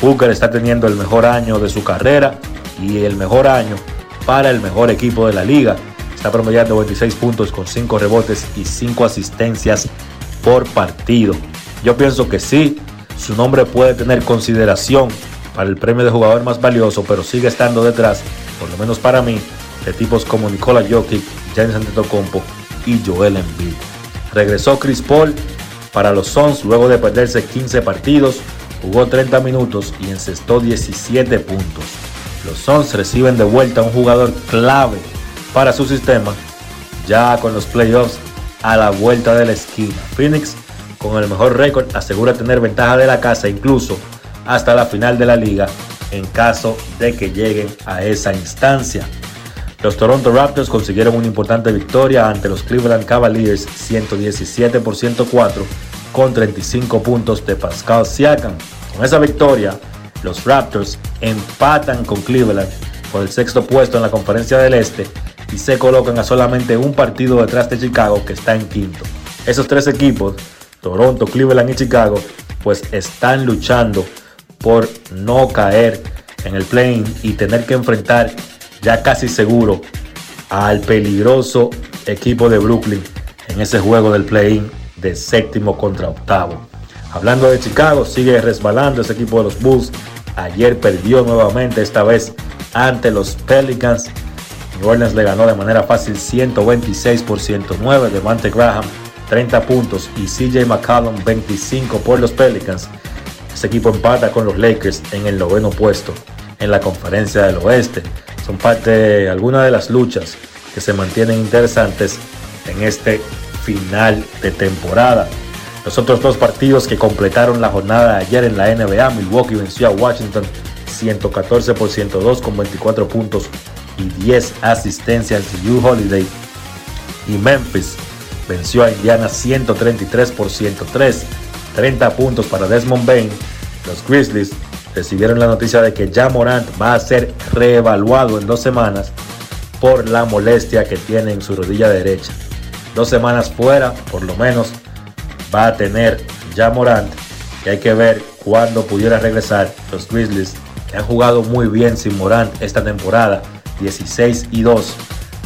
Booker está teniendo el mejor año de su carrera y el mejor año para el mejor equipo de la liga. Está promediando 26 puntos con 5 rebotes y 5 asistencias por partido. Yo pienso que sí, su nombre puede tener consideración para el premio de jugador más valioso, pero sigue estando detrás, por lo menos para mí, de tipos como Nikola Jokic, James Antetokounmpo y Joel Embiid. Regresó Chris Paul para los Suns luego de perderse 15 partidos, jugó 30 minutos y encestó 17 puntos. Los Suns reciben de vuelta a un jugador clave para su sistema, ya con los playoffs a la vuelta de la esquina. Phoenix, con el mejor récord, asegura tener ventaja de la casa incluso hasta la final de la liga en caso de que lleguen a esa instancia. Los Toronto Raptors consiguieron una importante victoria ante los Cleveland Cavaliers 117 por 104 con 35 puntos de Pascal Siakam. Con esa victoria, los Raptors empatan con Cleveland por el sexto puesto en la conferencia del Este y se colocan a solamente un partido detrás de Chicago que está en quinto. Esos tres equipos, Toronto, Cleveland y Chicago, pues están luchando por no caer en el plane y tener que enfrentar ya casi seguro al peligroso equipo de Brooklyn en ese juego del play-in de séptimo contra octavo. Hablando de Chicago, sigue resbalando ese equipo de los Bulls. Ayer perdió nuevamente, esta vez ante los Pelicans. New Orleans le ganó de manera fácil 126 por 109. Devante Graham 30 puntos y CJ McCollum 25 por los Pelicans. Ese equipo empata con los Lakers en el noveno puesto en la conferencia del oeste. Son parte de algunas de las luchas que se mantienen interesantes en este final de temporada. Los otros dos partidos que completaron la jornada ayer en la NBA, Milwaukee venció a Washington 114 por 102 con 24 puntos y 10 asistencias de Hugh Holiday. Y Memphis venció a Indiana 133 por 103 30 puntos para Desmond Bain. Los Grizzlies recibieron la noticia de que ya Morant va a ser reevaluado en dos semanas por la molestia que tiene en su rodilla derecha. Dos semanas fuera, por lo menos, va a tener ya Morant. Y hay que ver cuándo pudiera regresar los Grizzlies, que han jugado muy bien sin Morant esta temporada, 16 y 2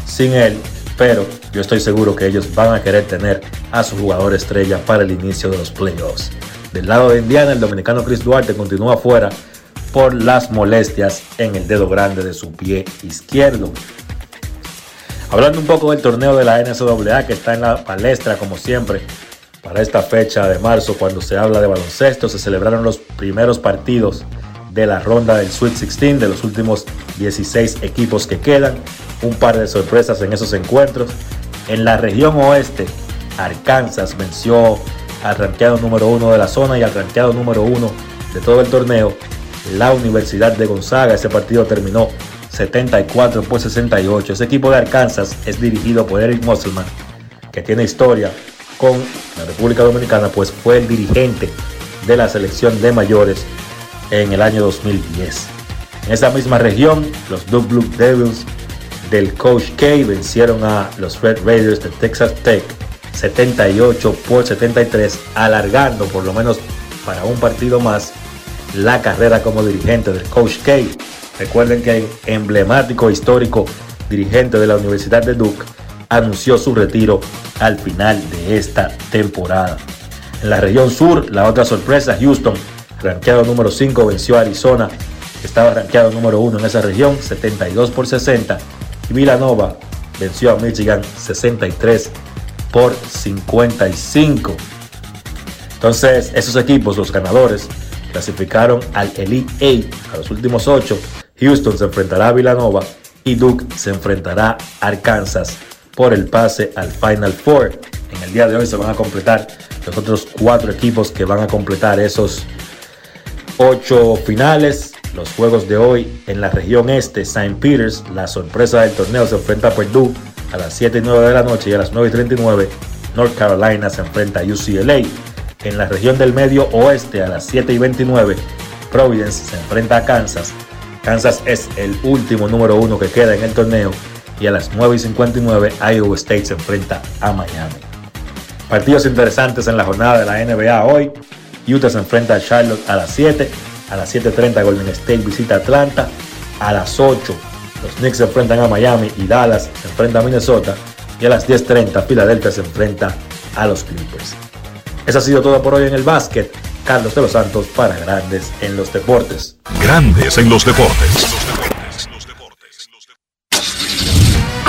sin él. Pero yo estoy seguro que ellos van a querer tener a su jugador estrella para el inicio de los playoffs. Del lado de Indiana, el dominicano Chris Duarte continúa fuera por las molestias en el dedo grande de su pie izquierdo. Hablando un poco del torneo de la NCAA que está en la palestra como siempre para esta fecha de marzo cuando se habla de baloncesto, se celebraron los primeros partidos de la ronda del Sweet 16 de los últimos 16 equipos que quedan. Un par de sorpresas en esos encuentros. En la región oeste, Arkansas venció al ranqueado número uno de la zona y al ranqueado número uno de todo el torneo, la Universidad de Gonzaga. Ese partido terminó 74 por 68. Ese equipo de Arkansas es dirigido por Eric Musselman, que tiene historia con la República Dominicana, pues fue el dirigente de la selección de mayores en el año 2010. En esa misma región, los Duke Blue Devils del Coach K vencieron a los Red Raiders de Texas Tech 78 por 73, alargando por lo menos para un partido más la carrera como dirigente del Coach K. Recuerden que el emblemático histórico dirigente de la Universidad de Duke anunció su retiro al final de esta temporada. En la región sur, la otra sorpresa, Houston, rankeado número 5, venció a Arizona, estaba rankeado número 1 en esa región, 72 por 60. Y Villanova venció a Michigan 63 por 55. Entonces, esos equipos, los ganadores, clasificaron al Elite 8 a los últimos 8. Houston se enfrentará a Villanova y Duke se enfrentará a Arkansas por el pase al Final Four. En el día de hoy se van a completar los otros cuatro equipos que van a completar esos ocho finales. Los juegos de hoy en la región este, St. Peters, la sorpresa del torneo, se enfrenta a Purdue a las 7 y 9 de la noche y a las 9 y 39 North Carolina se enfrenta a UCLA. En la región del medio oeste a las 7 y 29 Providence se enfrenta a Kansas. Kansas es el último número uno que queda en el torneo y a las 9 y 59 Iowa State se enfrenta a Miami. Partidos interesantes en la jornada de la NBA hoy. Utah se enfrenta a Charlotte a las 7. A las 7.30 Golden State visita Atlanta. A las 8 los Knicks se enfrentan a Miami y Dallas se enfrenta a Minnesota. Y a las 10.30 Filadelfia se enfrenta a los Clippers. Eso ha sido todo por hoy en el básquet. Carlos de los Santos para Grandes en los Deportes. Grandes en los Deportes.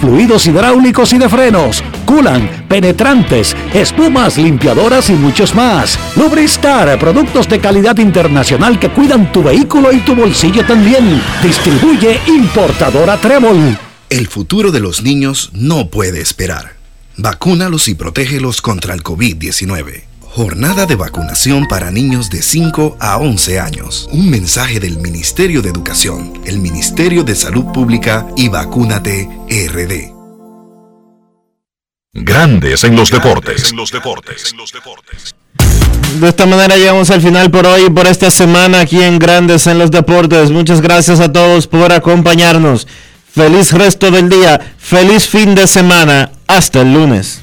fluidos hidráulicos y de frenos, culan, penetrantes, espumas, limpiadoras y muchos más. Lubristar, productos de calidad internacional que cuidan tu vehículo y tu bolsillo también. Distribuye importadora Trébol. El futuro de los niños no puede esperar. Vacúnalos y protégelos contra el COVID-19. Jornada de vacunación para niños de 5 a 11 años. Un mensaje del Ministerio de Educación, el Ministerio de Salud Pública y Vacúnate RD. Grandes en los deportes. De esta manera llegamos al final por hoy, por esta semana aquí en Grandes en los Deportes. Muchas gracias a todos por acompañarnos. Feliz resto del día, feliz fin de semana. Hasta el lunes.